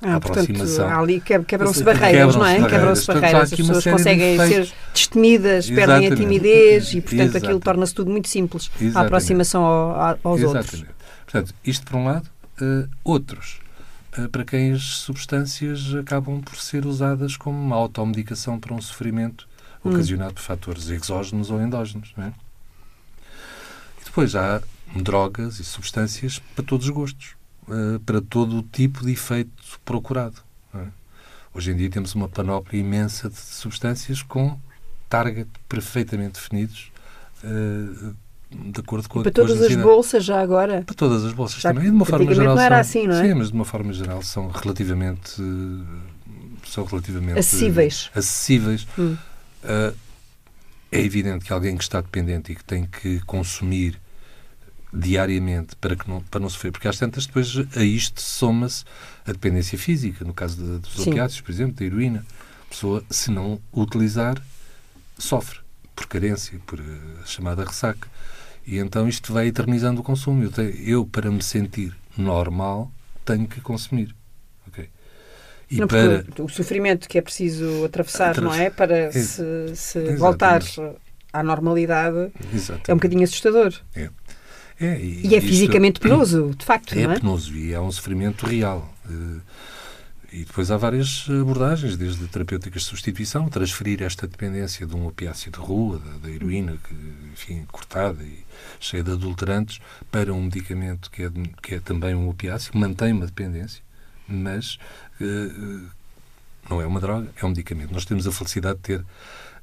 A: Ah, a aproximação. Portanto, ali quebram-se barreiras, não é? Quebram-se barreiras. As pessoas conseguem ser destemidas, perdem a timidez e, portanto, Exatamente. aquilo torna-se tudo muito simples. Exatamente. A aproximação ao, aos
B: Exatamente.
A: outros.
B: Portanto, isto por um lado. Uh, outros, uh, para quem as substâncias acabam por ser usadas como uma automedicação para um sofrimento hum. ocasionado por fatores exógenos ou endógenos, não é? Depois há drogas e substâncias para todos os gostos, uh, para todo o tipo de efeito procurado. É? Hoje em dia temos uma panóplia imensa de substâncias com target perfeitamente definidos, uh, de acordo com
A: e a Para todas as bolsas, já agora?
B: Para todas as bolsas já também. De uma forma geral.
A: não era
B: são,
A: assim, não é?
B: Sim, mas de uma forma geral são relativamente. São relativamente
A: acessíveis.
B: acessíveis. Hum. Uh, é evidente que alguém que está dependente e que tem que consumir diariamente para, que não, para não sofrer, porque às tantas depois a isto soma-se a dependência física, no caso de, dos opiáceos, por exemplo, da heroína. A pessoa, se não utilizar, sofre por carência, por eh, chamada ressaca. E então isto vai eternizando o consumo. Eu, eu para me sentir normal, tenho que consumir.
A: E não, para... O sofrimento que é preciso atravessar, Atravess... não é? Para é. se, se voltar à normalidade Exatamente. é um bocadinho assustador.
B: É. É,
A: e, e, é fisicamente penoso, de facto,
B: é
A: não é?
B: penoso e é um sofrimento real. Eh, e depois há várias abordagens, desde terapêuticas de substituição, transferir esta dependência de um opiáceo de rua, da, da heroína, que, enfim, cortada e cheia de adulterantes, para um medicamento que é, que é também um opiáceo, mantém uma dependência, mas uh, não é uma droga, é um medicamento. Nós temos a felicidade de ter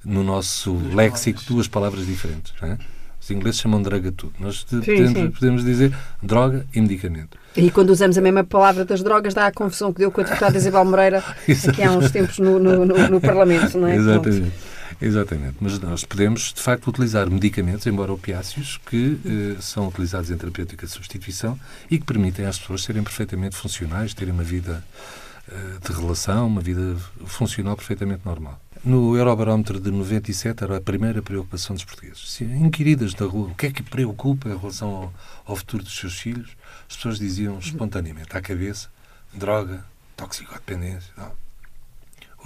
B: no nosso léxico duas palavras diferentes. Não é? Os ingleses chamam droga tudo. Nós sim, podemos, sim. podemos, dizer droga e medicamento.
A: E quando usamos a mesma palavra das drogas, dá a confusão que deu com a deputada Isabel Moreira aqui há uns tempos no, no, no, no Parlamento, não é?
B: Exatamente. Exatamente, mas nós podemos de facto utilizar medicamentos, embora opiáceos, que eh, são utilizados em terapêutica de substituição e que permitem às pessoas serem perfeitamente funcionais, terem uma vida eh, de relação, uma vida funcional perfeitamente normal. No Eurobarómetro de 97 era a primeira preocupação dos portugueses. Se inquiridas na rua, o que é que preocupa em relação ao, ao futuro dos seus filhos, as pessoas diziam espontaneamente à cabeça droga, toxicodependência. Não.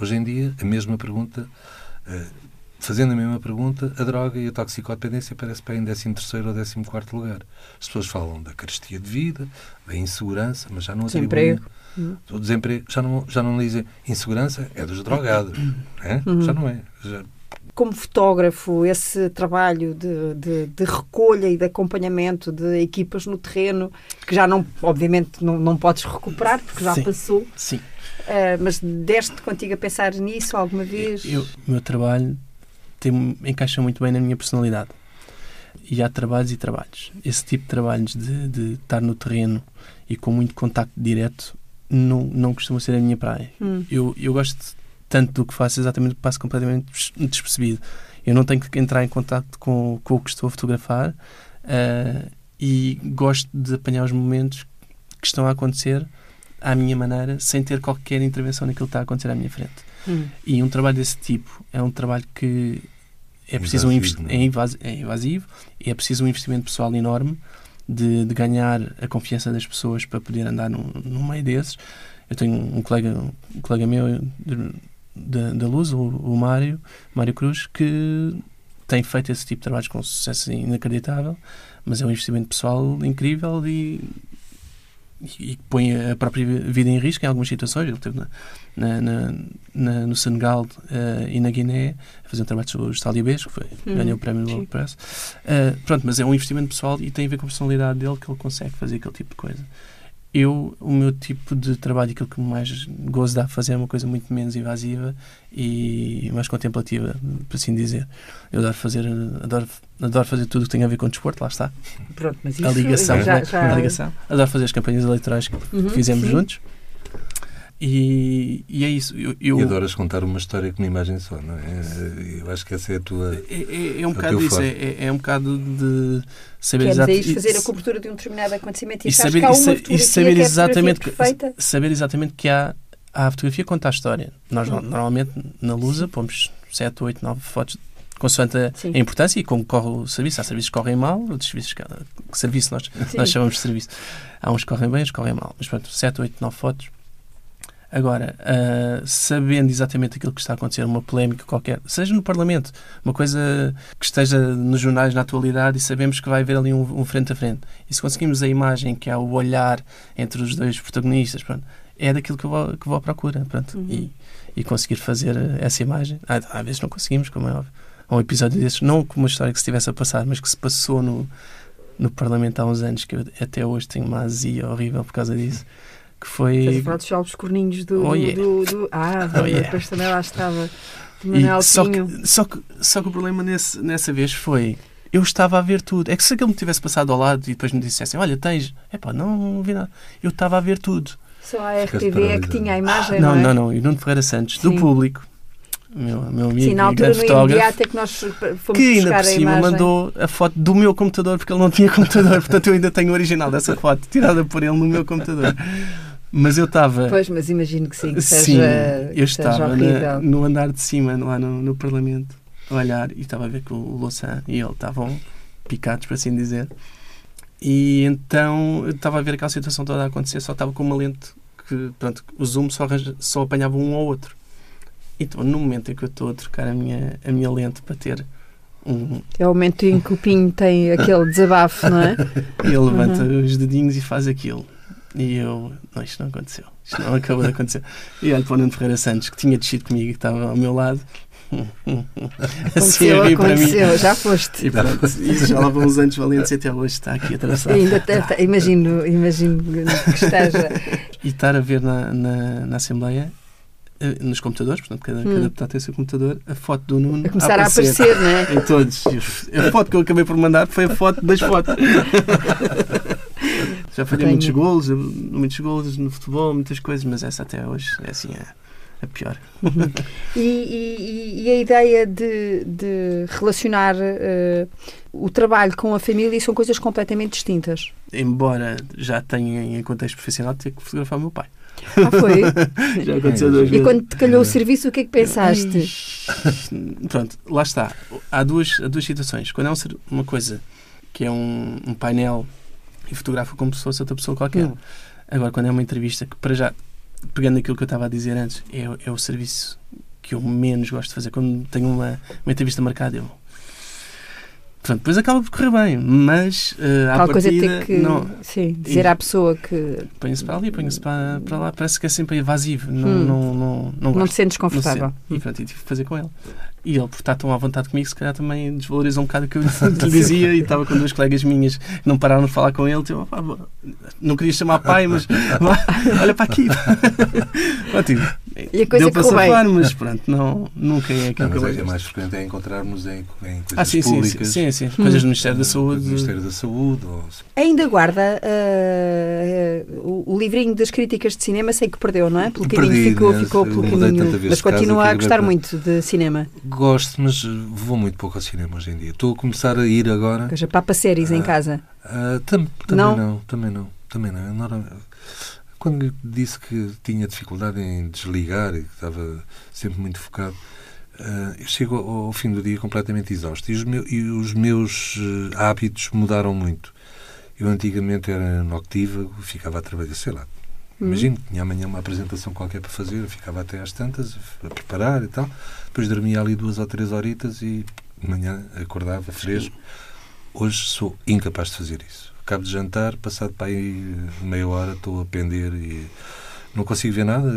B: Hoje em dia, a mesma pergunta, uh, fazendo a mesma pergunta, a droga e a toxicodependência parece para em 13 ou 14 lugar. As pessoas falam da carestia de vida, da insegurança, mas já não atribuem... Desemprego o desemprego, já não, já não dizem insegurança, é dos drogados. É? Uhum. Já não é. Já...
A: Como fotógrafo, esse trabalho de, de, de, recolha e de acompanhamento de equipas no terreno, que já não, obviamente, não, não podes recuperar, porque já
C: sim,
A: passou.
C: Sim.
A: Uh, mas deste contigo a pensar nisso alguma vez?
C: Eu, o meu trabalho tem, encaixa muito bem na minha personalidade. E há trabalhos e trabalhos. Esse tipo de trabalhos de, de estar no terreno e com muito contacto direto não, não costuma ser a minha praia. Hum. Eu, eu gosto tanto do que faço, exatamente porque passo completamente despercebido. Eu não tenho que entrar em contato com, com o que estou a fotografar uh, e gosto de apanhar os momentos que estão a acontecer à minha maneira, sem ter qualquer intervenção naquilo que está a acontecer à minha frente. Hum. E um trabalho desse tipo é um trabalho que é preciso um
B: Invasivo,
C: investi-
B: não é?
C: é, é invasivo e é preciso um investimento pessoal enorme de, de ganhar a confiança das pessoas para poder andar no, no meio desses. Eu tenho um colega, um colega meu da Luz, o, o Mário, Mário Cruz, que tem feito esse tipo de trabalhos com sucesso inacreditável, mas é um investimento pessoal incrível e, e que põe a própria vida em risco em algumas situações. Ele esteve na, na- na- no Senegal eh, e na Guiné a fazer um trabalho sobre os talibês, que foi,
A: Hum,
C: ganhou o prémio
A: sim.
C: World Press. Eh, pronto, mas é um investimento pessoal e tem a ver com a personalidade dele que ele consegue fazer aquele tipo de coisa. Eu, o meu tipo de trabalho, aquilo que mais gozo dá a fazer é uma coisa muito menos invasiva e mais contemplativa, por assim dizer. Eu adoro fazer, adoro, adoro fazer tudo o que tem a ver com desporto, lá está.
A: Pronto, mas isso
C: A ligação,
A: já,
C: né?
A: já...
C: a ligação. Adoro fazer as campanhas eleitorais que
A: Uhum,
C: fizemos
A: sim.
C: juntos. E, e é isso. Eu, eu-
B: E adoras contar uma história com uma imagem só, não é? Eu acho que essa é a tua.
C: é, é, é um
B: o
C: bocado isso, é, é, é um bocado de saber
A: Queres
C: exato-
A: é isto
C: e-
A: fazer a cobertura de um determinado acontecimento e,
C: e saber,
A: que há
C: e e saber
A: é
C: exatamente que,
A: perfeita.
C: saber exatamente que há, há a fotografia conta a história. Nós
A: Hum.
C: normalmente na Lusa pomos 7, 8, 9 fotos consoante a, a importância e como corre o serviço. Há serviços que correm mal, outros serviços que, que serviço nós,
A: Sim.
C: nós chamamos de serviço. Há uns que correm bem, outros que correm mal. Mas pronto, 7, 8, 9 fotos. Agora, ah, sabendo exatamente aquilo que está a acontecer, uma polémica qualquer, seja no Parlamento, uma coisa que esteja nos jornais na atualidade e sabemos que vai haver ali um, um frente a frente. E se conseguimos a imagem que há o olhar entre os dois protagonistas, pronto, é daquilo que eu vou, que vou à procura. Pronto,
A: Uhum.
C: e, e conseguir fazer essa imagem. Há, às vezes não conseguimos, como é óbvio. Há um episódio desses, não como uma história que se estivesse a passar, mas que se passou no, no Parlamento há uns anos, que eu até hoje tenho uma azia horrível por causa disso. Que
A: Estás
C: foi.
A: a falar dos jogos corninhos do,
C: Oh, yeah.
A: do, do- Ah,
C: Oh, yeah.
A: depois também lá estava. De
C: E
A: Manuel
C: só, que, só, que, só que o problema nesse, nessa vez foi. Eu estava a ver tudo. É que se aquele me tivesse passado ao lado e depois me dissessem: Olha, tens. Epá, não, não vi nada. Eu estava a ver tudo.
A: Só a RTV é que tinha a imagem,
C: não,
A: não, é?
C: não, não. E Nuno Ferreira Santos, do
A: Sim.
C: público, meu, meu amigo
A: Sim, na altura no
C: fotógrafo,
A: imediato é que nós fomos
C: que ainda por cima
A: imagem.
C: mandou a foto do meu computador, porque ele não tinha computador. Portanto, eu ainda tenho o original dessa foto, tirada por ele no meu computador. Mas eu estava.
A: Pois, mas imagino que sim, que
C: Sim,
A: seja,
C: eu
A: que seja
C: estava na- no andar de cima, lá no, no Parlamento, a olhar e estava a ver que o Louçã e ele estavam picados, por assim dizer. E então eu estava a ver aquela situação toda a acontecer, só estava com uma lente que, pronto, o zoom só, arranja- só apanhava um ao outro. Então, no momento em que eu estou a trocar a minha, a minha lente para ter um.
A: É o momento em que o Pinho tem aquele desabafo, não é?
C: Ele levanta
A: Uhum.
C: os dedinhos e faz aquilo. E eu, não, isto não aconteceu. Isto não acabou de acontecer. E olho para o Nuno Ferreira Santos, que tinha descido comigo e que estava ao meu lado. assim a
A: Aconteceu, já foste.
C: E pronto, e já lá vão uns anos valentes e até hoje está aqui atravessado.
A: Ainda imagino, imagino que esteja.
C: E estar a ver na, na, na Assembleia, eh, nos computadores, portanto, cada,
A: Hum.
C: cada deputado tem o seu computador, a foto do Nuno
A: A começar a aparecer, não é?
C: Em todos. Os- A foto que eu acabei por mandar foi a foto das fotos. Já falhei
A: Tenho.
C: muitos golos, muitos golos no futebol, muitas coisas, mas essa até hoje é assim a, a pior.
A: E, e- e a ideia de, de relacionar eh, o trabalho com a família são coisas completamente distintas.
C: Embora já tenha em contexto profissional ter que fotografar o meu pai.
A: Ah, foi?
C: Já aconteceu duas
A: E
C: vezes.
A: quando te calhou o serviço, o que é que pensaste?
C: Pronto, lá está. Há duas, há duas situações. Quando é um uma coisa que é um, um painel e fotografa como se fosse outra pessoa qualquer.
A: Hum.
C: Agora, quando é uma entrevista, que para já, pegando aquilo que eu estava a dizer antes, é, é o serviço que eu menos gosto de fazer. Quando tenho uma, uma entrevista marcada, eu. Pronto, depois acaba por correr bem, mas uh, à
A: Tal coisa
C: partida,
A: ter que
C: não,
A: sim, dizer à pessoa que
C: põe-se para ali, põe-se para, para lá, parece que é sempre evasivo, não,
A: Hum.
C: não, não, não,
A: não
C: gosto.
A: te sentes
C: Não sei.
A: confortável.
C: E pronto, e tive que fazer com ele. E ele, por estar tão à vontade comigo, se calhar também desvalorizou um bocado o que eu lhe dizia. E estava com duas colegas minhas que não pararam de falar com ele. Tipo, "Pá, não queria chamar pai, mas vá, olha para aqui. Pronto, tipo,
A: E a coisa
C: deu para
A: bem.
C: safar, mas pronto, não, nunca é
B: Não,
C: aquilo que eu
B: é, é mais frequente é encontrarmos em, em coisas
C: Ah, sim, sim, sim,
B: públicas.
C: sim, sim. Coisas do Ministério da Saúde.
B: Do Ministério da Saúde. Ou,
A: Ainda guarda eh, o, o livrinho das críticas de cinema, sei que perdeu, não é? Pelo caminho
B: Perdi,
A: ficou,
B: né?
A: ficou pelo caminho. Mas continua a gostar muito de cinema.
B: Gosto, mas vou muito pouco ao cinema hoje em dia. Estou a começar a ir agora.
A: Ou seja, papa séries em
B: Ah.
A: casa.
B: Ah, tam- também
A: Não?
B: não? também não, também não. Não- Quando disse que tinha dificuldade em desligar e que estava sempre muito focado, eu chego ao, ao, fim do dia completamente exausto. E os, meu, e os meus hábitos mudaram muito. Eu antigamente era noctívago, ficava a trabalhar, sei lá. Hum. Imagino, tinha amanhã uma apresentação qualquer para fazer, eu ficava até às tantas a preparar e tal. Depois dormia ali duas ou três horitas e de manhã acordava fresco. Hoje sou incapaz de fazer isso. Acabo de jantar, passado para aí meia hora, estou a pender e não consigo ver nada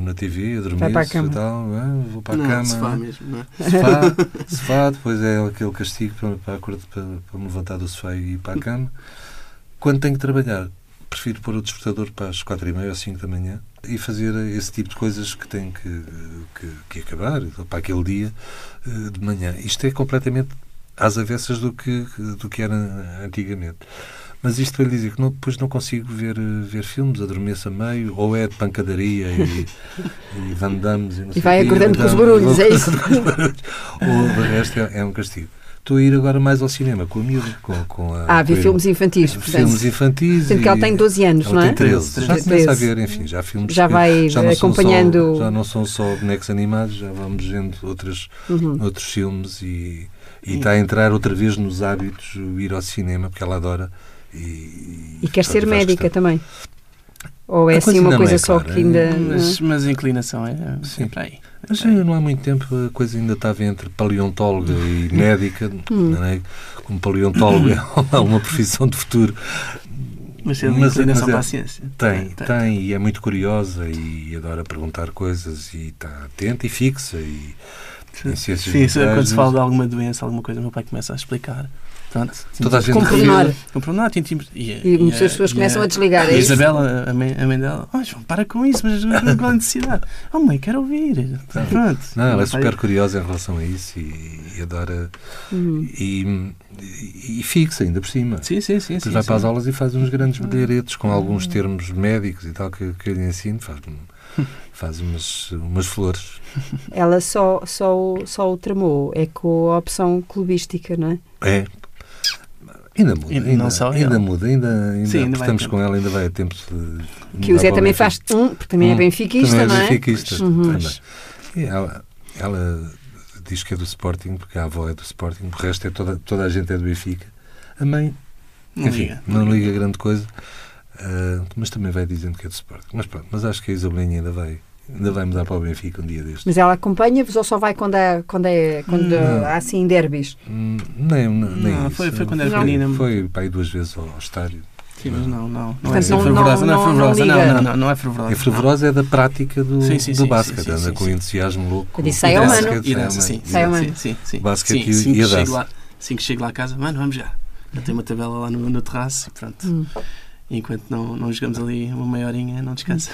B: na TV, a dormir
A: para a cama.
B: e tal, é? vou para a
C: não,
B: cama.
C: Sofá mesmo, não é?
B: Sofá, sofá, depois é aquele castigo para, para, para, para me levantar do sofá e ir para a cama. Quando tenho que trabalhar, prefiro pôr o despertador para as quatro e meia ou cinco da manhã e fazer esse tipo de coisas que tenho que, que, que acabar para aquele dia eh, de manhã. Isto é completamente às avessas do que, do que era antigamente. Mas isto para lhe dizer que não, depois não consigo ver, ver filmes, adormeço a meio, ou é de pancadaria e, e Van Damme e,
A: e vai acordando com os barulhos, é isso?
B: ou de resto é, é um castigo. Estou a ir agora mais ao cinema com a miúda. Com, com a,
A: ah, ver filmes infantis. Portanto,
B: filmes infantis.
A: Sendo que ela tem 12 anos, não
B: é?
A: Tem
B: 13. Já começa a ver, enfim, já filmes.
A: Já vai
B: já
A: acompanhando.
B: Só, já não são só bonecos animados, já vamos vendo outros, uhum. outros filmes e, e está a entrar outra vez nos hábitos ir ao cinema, porque ela adora
A: e, e quer ser médica também? Ou é assim uma coisa é só que ainda.
C: Mas, mas a inclinação é, é Sim. para aí.
B: Mas não há muito tempo a coisa ainda estava entre paleontóloga e médica. Hum. Não é? Como paleontólogo é uma profissão de futuro.
C: Mas tem uma inclinação é, para a ciência.
B: Tem, tem, tem, e é muito curiosa e adora perguntar coisas e está atenta e fixa. E,
C: Sim, quando se fala de alguma doença, alguma coisa, meu pai começa a explicar Pronto.
B: Toda a gente
A: com pormenor.
C: Com pormenor,
A: e, e, e, as pessoas começam a, a desligar.
C: E a Isabela, a mãe, a mãe dela, oh, João, para com isso, mas não há necessidade. Oh, mãe, quero ouvir. Pronto.
B: Não, ela é super curiosa em relação a isso e, e adora. Uhum. E, e, fixa, ainda por cima.
C: Sim, sim, sim.
B: Depois
C: sim,
B: vai
C: sim.
B: para as aulas e faz uns grandes bilheretes com alguns uhum. termos médicos e tal que, que eu lhe ensino. Faz, faz umas, umas flores.
A: Ela só, só, só o tramou, é com a opção clubística, não é?
B: É, Ainda muda, ainda, não só ainda muda, ainda, ainda, Sim, ainda estamos com ela, ainda vai a tempo de.
A: Que o Zé também faz um, porque também é hum, é benfiquista,
B: também
A: não
B: é? benfiquista, uhum. também. E ela, ela diz que é do Sporting, porque a avó é do Sporting, o resto é toda, toda a gente é do Benfica. A mãe, não enfim, liga, não, não liga grande coisa, uh, mas também vai dizendo que é do Sporting. Mas pronto, mas acho que a Isabelinha ainda vai, Ainda vai mudar para o Benfica um dia destes.
A: Mas ela acompanha-vos ou só vai quando, é, quando, é, quando há assim derbys?
B: Hum, nem, nem
C: não,
B: isso.
C: Foi, foi quando era pequenina.
B: Foi para ir duas vezes ao estádio.
C: Sim, mas não, não. Não é fervorosa, não, é fervorosa. Não, não, não, não é fervorosa.
B: É fervorosa é da prática do, sim, sim, do basquete, anda sim, com entusiasmo louco.
A: Eu disse, sai ao mano.
C: Sim, sim, sim, sim.
B: Basquete e a dança.
C: Assim que chego lá a casa, mano, vamos já. Já tem uma tabela lá no, no terraço e pronto. Enquanto não, não jogamos ali uma meia horinha, não descansa.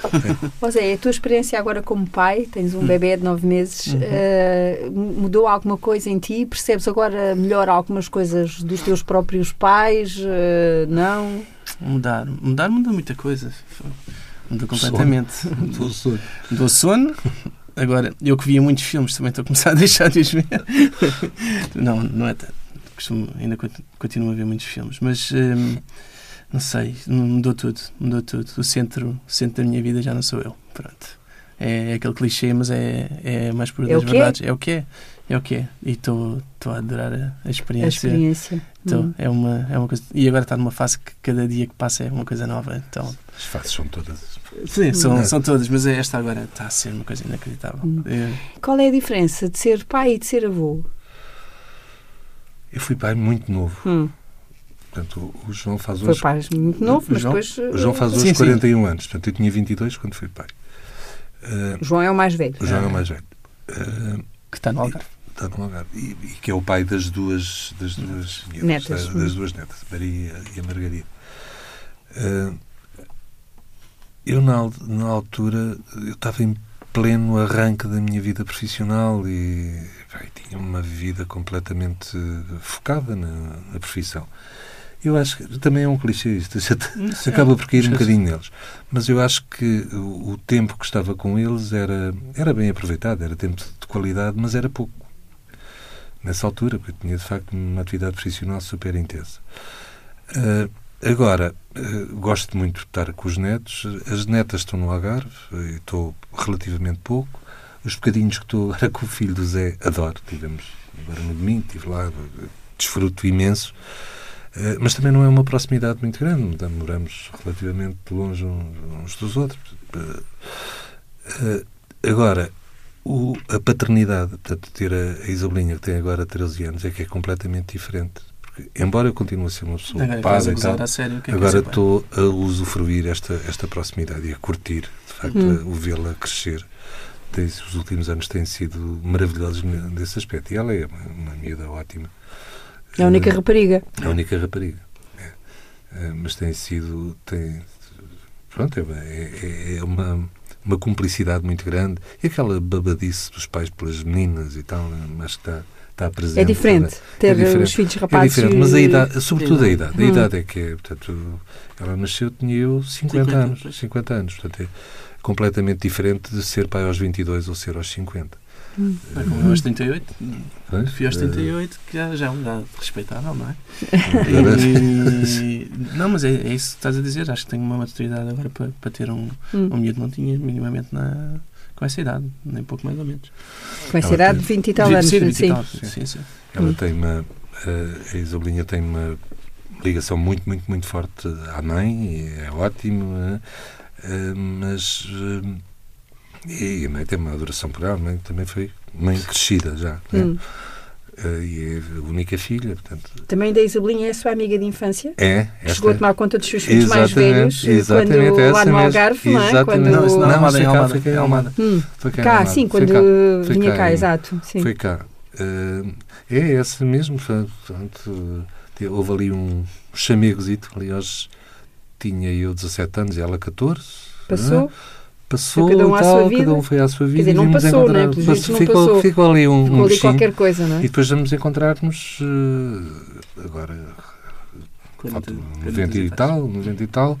A: José, a tua experiência agora como pai, tens um hum. bebê de nove meses, uhum. uh, mudou alguma coisa em ti? Percebes agora melhor algumas coisas dos teus próprios pais? Uh, não?
C: Mudar, mudar muda muita coisa. Mudou completamente.
B: Mudou sono.
C: Mudou sono. Agora, eu que via muitos filmes, também estou a começar a deixar de os ver. não, não é tanto. Costumo, ainda continuo a ver muitos filmes, mas... Um, não sei, mudou tudo, mudou tudo. O centro, o centro da minha vida já não sou eu. Pronto. É, é aquele clichê, mas é, é mais por é das verdades. É o que é. É o que é. E estou a adorar a, a experiência.
A: A experiência.
C: Tô, hum. é, uma, é uma coisa. E agora está numa fase que cada dia que passa é uma coisa nova. Então,
B: As fases são todas.
C: Sim, são, são todas, mas esta agora está a ser uma coisa inacreditável. Hum.
A: É. Qual é a diferença de ser pai e de ser avô?
B: Eu fui pai muito novo. Hum. Portanto, o João faz
A: hoje. Foi pai muito novo, mas
B: João,
A: depois.
B: O João faz hoje sim, 41 sim. anos. Portanto, eu tinha 22 quando fui pai.
A: Uh, o João é o mais velho.
B: O João é o mais velho. Uh,
C: que está no Algarve.
B: Está no Algarve. E, e, que é o pai das duas, das duas netas. Das, das duas netas, a Maria e a Margarida. Uh, eu, na, na altura, eu estava em pleno arranque da minha vida profissional e bem, tinha uma vida completamente focada na, na profissão. Eu acho que também é um clichê isto, acaba por cair um bocadinho neles. Mas eu acho que o, o, tempo que estava com eles era, era bem aproveitado, era tempo de qualidade, mas era pouco. Nessa altura, porque eu tinha de facto uma atividade profissional super intensa. Uh, agora, uh, gosto muito de estar com os netos. As netas estão no Algarve, estou relativamente pouco. os bocadinhos que estou agora com o filho do Zé, adoro. Tivemos agora no domingo, estive lá, desfruto imenso. Uh, mas também não é uma proximidade muito grande, moramos relativamente longe uns dos outros. Uh, uh, agora, o, a paternidade, portanto, ter a, a Isabelinha, que tem agora 13 anos, é que é completamente diferente. Porque, embora eu continue a ser uma pessoa ocupada e tal, sério, que é agora estou a usufruir esta, esta proximidade e a curtir, de facto, hum. o vê-la crescer. Tem, os últimos anos têm sido maravilhosos nesse aspecto. E ela é uma, uma miúda ótima.
A: É a única rapariga.
B: É a única rapariga. É. É, mas tem sido. Tem, pronto, é, é, é uma uma cumplicidade muito grande e aquela babadice dos pais pelas meninas e tal, mas que está, está presente.
A: É diferente ter é diferente. os filhos rapazes.
B: É diferente, mas a idade, sobretudo a idade. A hum. idade é que é, portanto, ela nasceu, tinha eu 50, 50 anos, 50 anos, portanto é completamente diferente de ser pai aos 22 ou ser aos 50.
C: Hum. É como aos 38, fui aos 38, que já, já é uma idade respeitável, não é? E, não, mas é, é, isso que estás a dizer. Acho que tenho uma maturidade agora para, para ter um, hum. um miúdo, não tinha minimamente na, com essa idade, nem pouco mais ou menos.
A: Com essa Ela idade, tem, 20 e tal anos, sim. 20 sim. Tal,
B: sim, sim. Ela hum. tem uma, a Isabelinha tem uma ligação muito, muito, muito forte à mãe, é ótimo, né? mas e a mãe tem uma adoração por ela, a mãe também foi mãe crescida já. Né? Hum. Uh, e é a única filha, portanto...
A: Também da Isabelinha é a sua amiga de infância?
B: É.
A: Chegou a tomar conta dos seus filhos mais velhos exatamente, quando, lá no Algarve, não é? Quando...
C: Não, não, não, Almada, em Almada. Fiquei em Almada.
A: Hum. Foi cá, cá sim, quando cá. vinha cá, cá exato. Sim.
B: Foi cá. Uh, é essa mesmo, portanto, houve ali um chamegozito, aliás, tinha eu 17 anos e ela 14.
A: Passou?
B: Passou cada um, à tal, cada um foi à sua vida.
A: Quer dizer, não passou, né?
B: Passou, não ficou, passou. ficou ali um,
A: ficou
B: um
A: ali qualquer coisa, não é?
B: E depois vamos encontrar-nos uh, agora 40, 90 e tal, 90 e tal.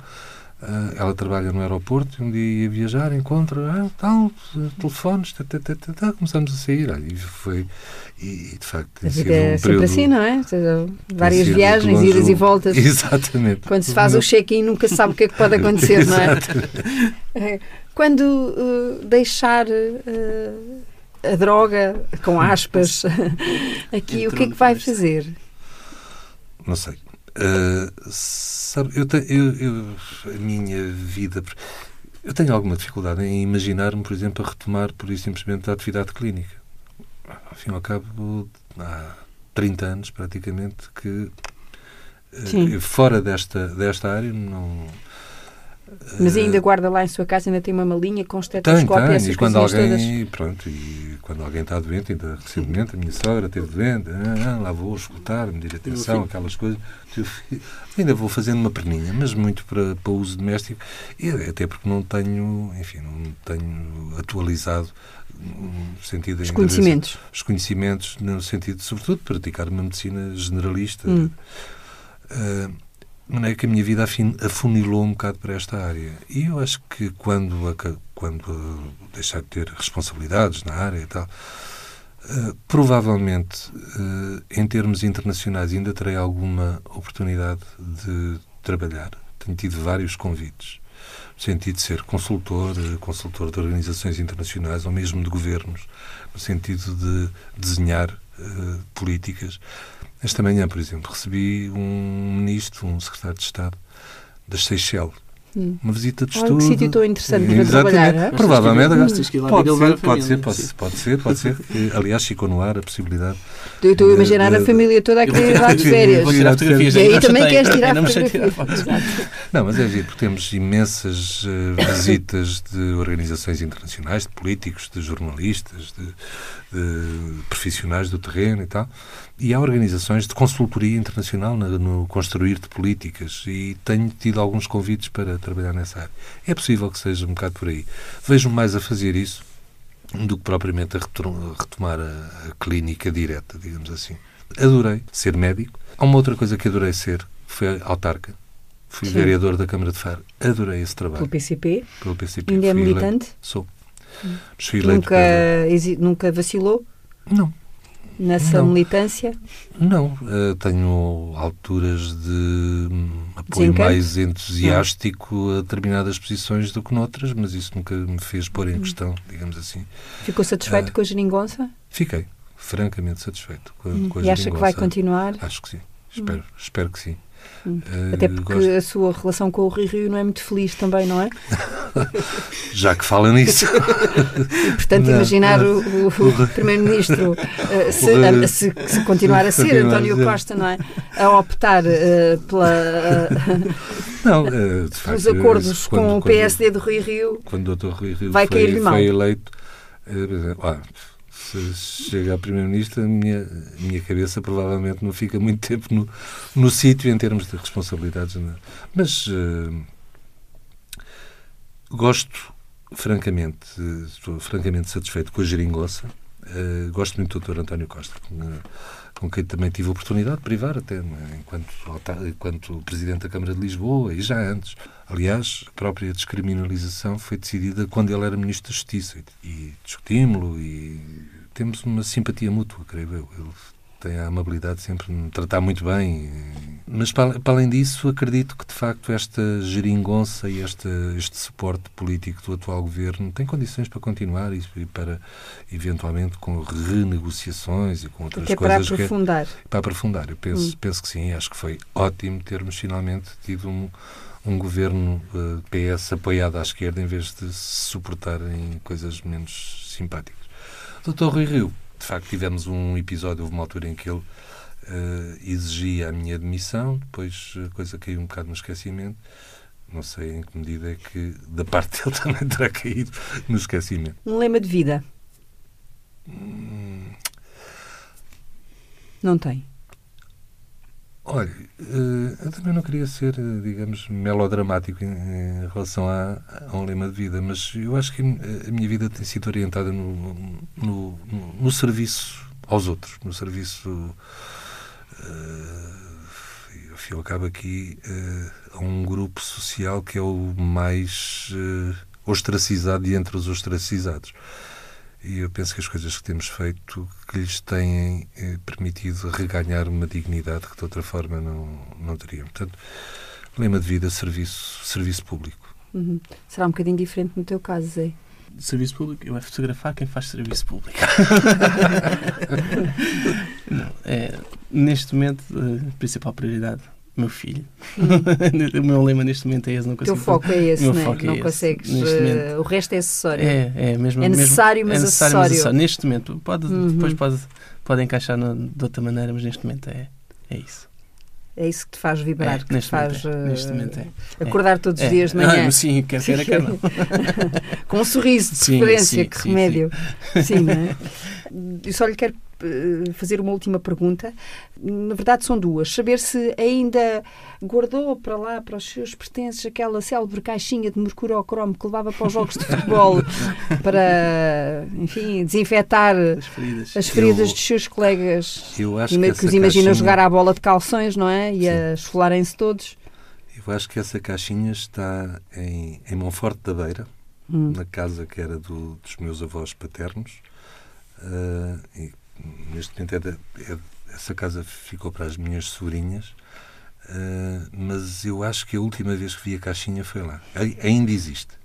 B: Uh, ela trabalha no aeroporto, um dia ia viajar, encontra, ah, tal, telefones, tá, tá, tá, começamos a sair. Olha, e foi, e de facto,
A: tem sido é um período. assim, não é? Seja, várias viagens, idas e voltas.
B: Exatamente.
A: Quando se faz o check-in, nunca se sabe o que é que pode acontecer, não é? Quando uh, deixar uh, a droga, com aspas, aqui, o que é que vai fazer?
B: Não sei. Uh, sabe, eu, tenho, eu, eu, a minha vida. Eu tenho alguma dificuldade em imaginar-me, por exemplo, a retomar, por isso simplesmente, a atividade clínica. Ao fim e ao cabo, há 30 anos, praticamente, que uh, fora desta, desta área não
A: mas ainda guarda lá em sua casa, ainda tem uma malinha com estetoscópio,
B: e quando alguém, todas. Pronto, e quando alguém está doente, ainda recentemente, a minha sogra esteve doente, ah, ah, lá vou escutar, medir a atenção, aquelas coisas. Ainda vou fazendo uma perninha, mas muito para, para uso doméstico, e até porque não tenho, enfim, não tenho atualizado no sentido
A: os conhecimentos.
B: Os conhecimentos, no sentido, sobretudo, de praticar uma medicina generalista. Hum. Uh, de maneira que a minha vida afunilou um bocado para esta área. E eu acho que quando, quando deixar de ter responsabilidades na área e tal, uh, provavelmente, uh, em termos internacionais, ainda terei alguma oportunidade de trabalhar. Tenho tido vários convites, no sentido de ser consultor, eh, consultor de organizações internacionais ou mesmo de governos, no sentido de desenhar políticas esta manhã, por exemplo, recebi um ministro, um secretário de Estado das Seychelles. Hum. Uma visita de estudo.
A: Oh, que sítio tão interessante para trabalhar. É?
B: Provavelmente. Pode, ser, pode, ser, pode, ser, pode ser, pode ser. Aliás, ficou no ar a possibilidade.
A: Eu estou a imaginar a família toda a querer ir lá de férias. E aí também queres tirar fotografias.
B: Não, mas é giro, porque temos imensas uh, visitas de organizações internacionais, de políticos, de jornalistas, de, de profissionais do terreno e tal. E há organizações de consultoria internacional no, no, construir de políticas e tenho tido alguns convites para trabalhar nessa área. É possível que seja um bocado por aí. Vejo mais a fazer isso do que propriamente a retomar a, a clínica direta, digamos assim. Adorei ser médico. Há uma outra coisa que adorei ser, foi autarca. Fui Sim. vereador da Câmara de Faro. Adorei esse trabalho.
A: Pelo PCP?
B: Pelo PCP.
A: Ainda é militante?
B: Sou.
A: Hum. Nunca, nunca vacilou?
B: Não.
A: nessa
B: Não.
A: militância?
B: Não, eh, tenho alturas de hum, apoio
A: Desencanto?
B: mais entusiástico a determinadas posições do que noutras, mas isso nunca me fez pôr em questão, digamos assim.
A: Ficou satisfeito
B: Ah.
A: com a geringonça?
B: Fiquei francamente satisfeito com, a- com a
A: Hum. E acha que vai continuar?
B: Acho que sim. Espero, espero que sim. Eh,
A: Até porque
B: gosto-
A: a sua relação com o Rio Rio não é muito feliz também, não é?
B: Já que fala nisso.
A: E, portanto,
B: Não,
A: imaginar
B: não.
A: o, o- Primeiro-Ministro, eh, se, se- se continuar a ser António. Costa, não é? A optar eh, pela, eh,
B: Não, de
A: pelos
B: facto,
A: acordos
B: isso, quando-
A: com o PSD do Rio Rio.
B: Quando o Dr. Rui Rio
A: Vai
B: foi,
A: cair-lhe mal.
B: foi eleito, exemplo, ah, se chega a Primeiro-Ministro, a minha, a minha cabeça provavelmente não fica muito tempo no, no sítio em termos de responsabilidades. não é? Mas eh, gosto, francamente, estou francamente satisfeito com a geringonça. Eh, gosto muito do Dr. António Costa, com, eh, com quem também tive oportunidade de privar, até né, enquanto, enquanto Presidente da Câmara de Lisboa e já antes. Aliás, a própria descriminalização foi decidida quando ele era Ministro da Justiça e discutimos-lo e temos uma simpatia mútua, creio eu. Ele tem a amabilidade sempre de me tratar muito bem. Mas, para, para além disso, acredito que, de facto, esta geringonça e esta, este suporte político do atual governo tem condições para continuar e, e para, eventualmente, com renegociações e com outras
A: Até para
B: coisas que,
A: aprofundar.
B: para aprofundar. Eu penso,
A: Hum.
B: penso que sim, acho que foi ótimo termos finalmente tido um, um governo eh, PS apoiado à esquerda em vez de se suportar em coisas menos simpáticas. Doutor Rui Rio, de facto tivemos um episódio, houve uma altura em que ele eh, exigia a minha demissão, depois a coisa caiu um bocado no esquecimento. Não sei em que medida é que da parte dele também terá caído no esquecimento.
A: Um lema de vida. Não tem.
B: Olha, eh, eu também não queria ser, eh, digamos, melodramático em, relação a, a um lema de vida, mas eu acho que a minha vida tem sido orientada no, no, no- serviço aos outros, no serviço, eh, e ao fim e ao cabo aqui, eh, a um grupo social que é o mais eh, ostracizado de entre os ostracizados. E eu penso que as coisas que temos feito que lhes têm eh, permitido reganhar uma dignidade que de outra forma não, não teriam. Portanto, lema de vida, serviço, serviço público.
A: Uhum. Será um bocadinho diferente no teu caso, Zé.
C: Serviço público, eu é fotografar quem faz serviço público. Não, é, neste momento, a principal prioridade, meu filho. o meu lema neste momento é esse, não
A: O teu
C: consigo.
A: foco é esse, não é?
C: foco é
A: não consegues. eh, o resto é acessório.
C: É, é mesmo.
A: É necessário,
C: mesmo,
A: mas
C: é necessário, mas
A: acessório.
C: Neste momento, pode,
A: Uhum.
C: depois pode, pode encaixar no- de outra maneira, mas neste momento é, é isso.
A: É isso que te faz vibrar,
C: É,
A: que te faz
C: é, neste momento é.
A: acordar todos os
C: É.
A: dias de
C: Ah,
A: manhã.
C: mas sim, quer queira, quer não.
A: Com um sorriso de
C: Sim,
A: preferência,
C: sim,
A: que
C: sim,
A: remédio. Sim, não é? Eu só lhe quero fazer uma última pergunta. Na verdade, são duas. Saber se ainda guardou para lá, para os seus pertences, aquela célebre caixinha de mercurocromo que levava para os jogos de futebol para, enfim, desinfetar
C: As feridas.
A: as feridas
B: Eu-
A: dos seus colegas.
B: Eu acho que
A: que os imagina
B: caixinha-
A: jogar à bola de calções, não é? E
B: Sim.
A: a esfolarem-se todos.
B: Eu acho que essa caixinha está em, em Monforte da Beira,
A: Hum.
B: na casa que era do- dos meus avós paternos. Ah, e neste momento é da- é- essa casa ficou para as minhas sobrinhas. Ah, mas eu acho que a última vez que vi a caixinha foi lá. Ai- Ainda existe.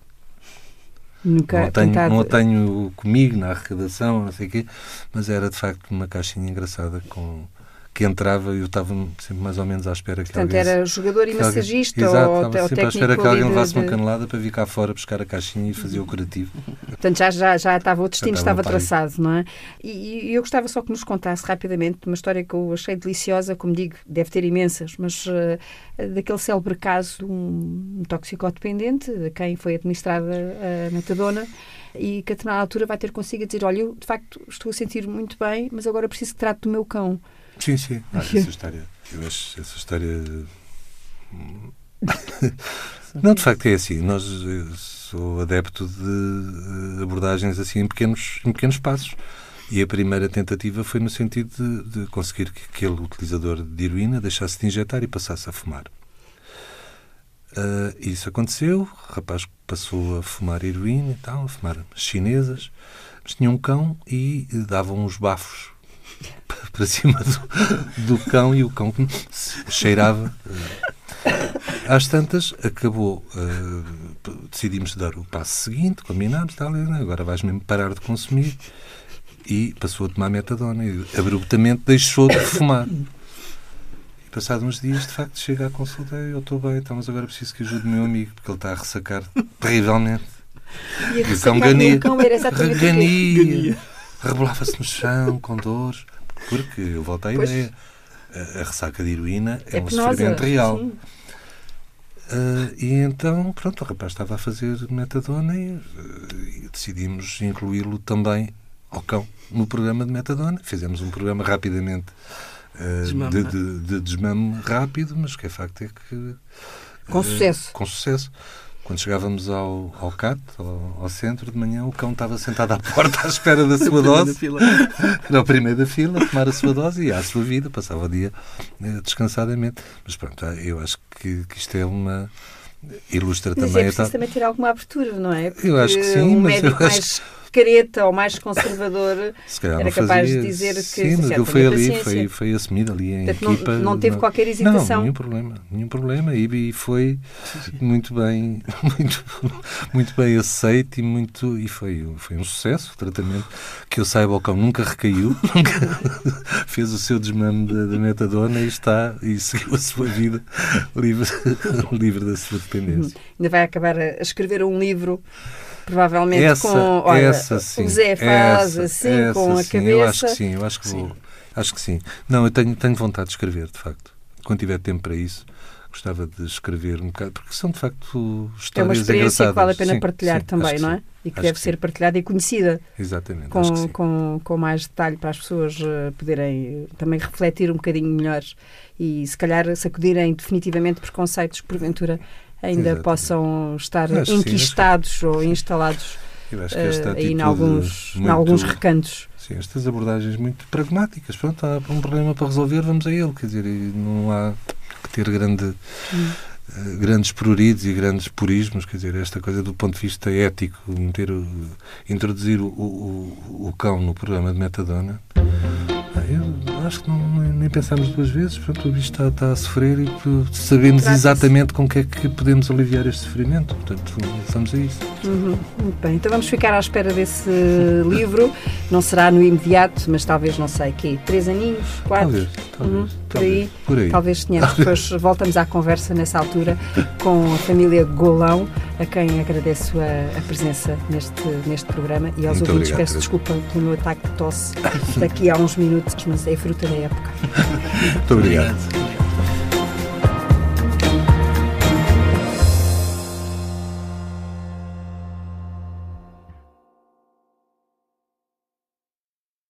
A: Nunca
B: Não a, tenho,
A: tentado-
B: não a tenho comigo na arrecadação, não sei o quê, mas era de facto uma caixinha engraçada com, que entrava e eu estava sempre mais ou menos à espera que
A: Portanto,
B: alguém.
A: era jogador e
B: alguém-
A: massagista
B: Exato,
A: ou,
B: estava
A: ou
B: sempre à espera que alguém
A: de-
B: levasse uma
A: de-
B: canelada para vir cá fora buscar a caixinha e fazer o curativo.
A: Portanto, já, já, já estava, o destino
B: estava
A: estava
B: pai.
A: traçado, não é? E, e eu gostava só que nos contasse rapidamente uma história que eu achei deliciosa, como digo, deve ter imensas, mas eh, daquele célebre caso de um, um toxicodependente, a quem foi administrada a metadona, e que a determinada altura vai ter consigo a dizer, olha, eu de facto estou a sentir muito bem, mas agora preciso que trate do meu cão.
B: Sim, sim. Ah, essa história. Eu acho essa história. hum, Não, de facto é assim. Nós, sou adepto de eh, abordagens assim em pequenos, em pequenos passos. E a primeira tentativa foi no sentido de, de conseguir que aquele utilizador de heroína deixasse de injetar e passasse a fumar. Ah, isso aconteceu, o rapaz passou a fumar heroína e tal, a fumar chinesas, mas tinha um cão e eh, dava uns bafos para cima do, do cão e o cão cheirava. Às tantas, acabou. Uh, decidimos dar o passo seguinte, combinámos, tal, agora vais mesmo parar de consumir. E passou a tomar metadona e abruptamente deixou de fumar. E passados uns dias, de facto, chega à consulta e eu estou bem, então, mas agora preciso que ajude o meu amigo, porque ele está a ressacar terrivelmente.
A: E, e o cão gania.
B: Rebolava-se no chão, com dores. Porque eu volto à pois. ideia. A, a, ressaca de heroína é, é um sofrimento real. Sim. Uh, e então, pronto, o rapaz estava a fazer metadona e, uh, e decidimos incluí-lo também ao cão no programa de metadona. Fizemos um programa rapidamente uh, de, de, de, desmame rápido, mas o que é facto é que.
A: Com sucesso.
B: Com sucesso. Quando chegávamos ao, ao CAT, ao, ao, centro de manhã, o cão estava sentado à porta à espera da sua dose. Era o primeiro da fila a tomar a sua dose e ia à sua vida, passava o dia eh, descansadamente. Mas pronto, eu acho que, que isto é uma ilustra
A: mas
B: também.
A: É preciso também ter alguma abertura, não é?
B: Porque eu acho que sim,
A: um
B: mas
A: médico mais careta ou mais conservador era capaz de dizer que
B: sim, mas ele foi ali, foi, foi assumido ali em Portanto, equipa.
A: Não, não teve qualquer hesitação.
B: Não, nenhum problema, nenhum problema e, e foi muito bem, muito, muito bem aceito e muito e foi, foi um sucesso o tratamento que eu saiba o cão nunca recaiu, nunca fez o seu desmame da, da metadona e está e seguiu a sua vida livre, livre da sua dependência.
A: Ainda vai acabar a escrever um livro provavelmente
B: essa,
A: com olha,
B: essa, sim,
A: o Zé faz essa, assim essa,
B: com
A: a
B: sim,
A: cabeça.
B: Eu acho que sim, eu acho que sim. vou. Acho que sim. Não, eu tenho, tenho vontade de escrever, de facto. Quando tiver tempo para isso, gostava de escrever um bocado, porque são de facto histórias
A: É uma experiência que vale a pena
B: sim,
A: partilhar
B: sim,
A: também, não é? E que deve que ser partilhada e conhecida.
B: Exatamente.
A: Com, com, com mais detalhe para as pessoas uh, poderem uh, também refletir um bocadinho melhor e se calhar sacudirem definitivamente preconceitos que porventura ainda Exatamente. possam estar enquistados sim, ou instalados
B: eu acho que esta uh,
A: aí em alguns, muito, em alguns recantos.
B: Sim, estas abordagens muito pragmáticas. Pronto, há um problema para resolver, vamos a ele. Quer dizer, não há que ter grande, uh, grandes pruridos e grandes purismos. Quer dizer, esta coisa do ponto de vista ético, meter o, introduzir o, o, o cão no programa de metadona. Acho que não, nem pensámos duas vezes. Portanto, o bicho está, está a sofrer e sabemos exatamente com o que é que podemos aliviar este sofrimento. Portanto, vamos a isso.
A: Uhum. Muito bem. Então vamos ficar à espera desse livro. Não será no imediato, mas talvez, não sei, quê? Três aninhos? Quatro?
B: Talvez. talvez,
A: uhum.
B: Por,
A: talvez
B: aí, por aí.
A: Talvez tenhamos. Depois voltamos à conversa nessa altura com a família Golão, a quem agradeço a, a presença neste, neste programa e aos
B: Muito
A: ouvintes
B: obrigado,
A: peço desculpa pelo meu ataque de tosse daqui a uns minutos, mas é fruta da época.
B: Muito obrigado.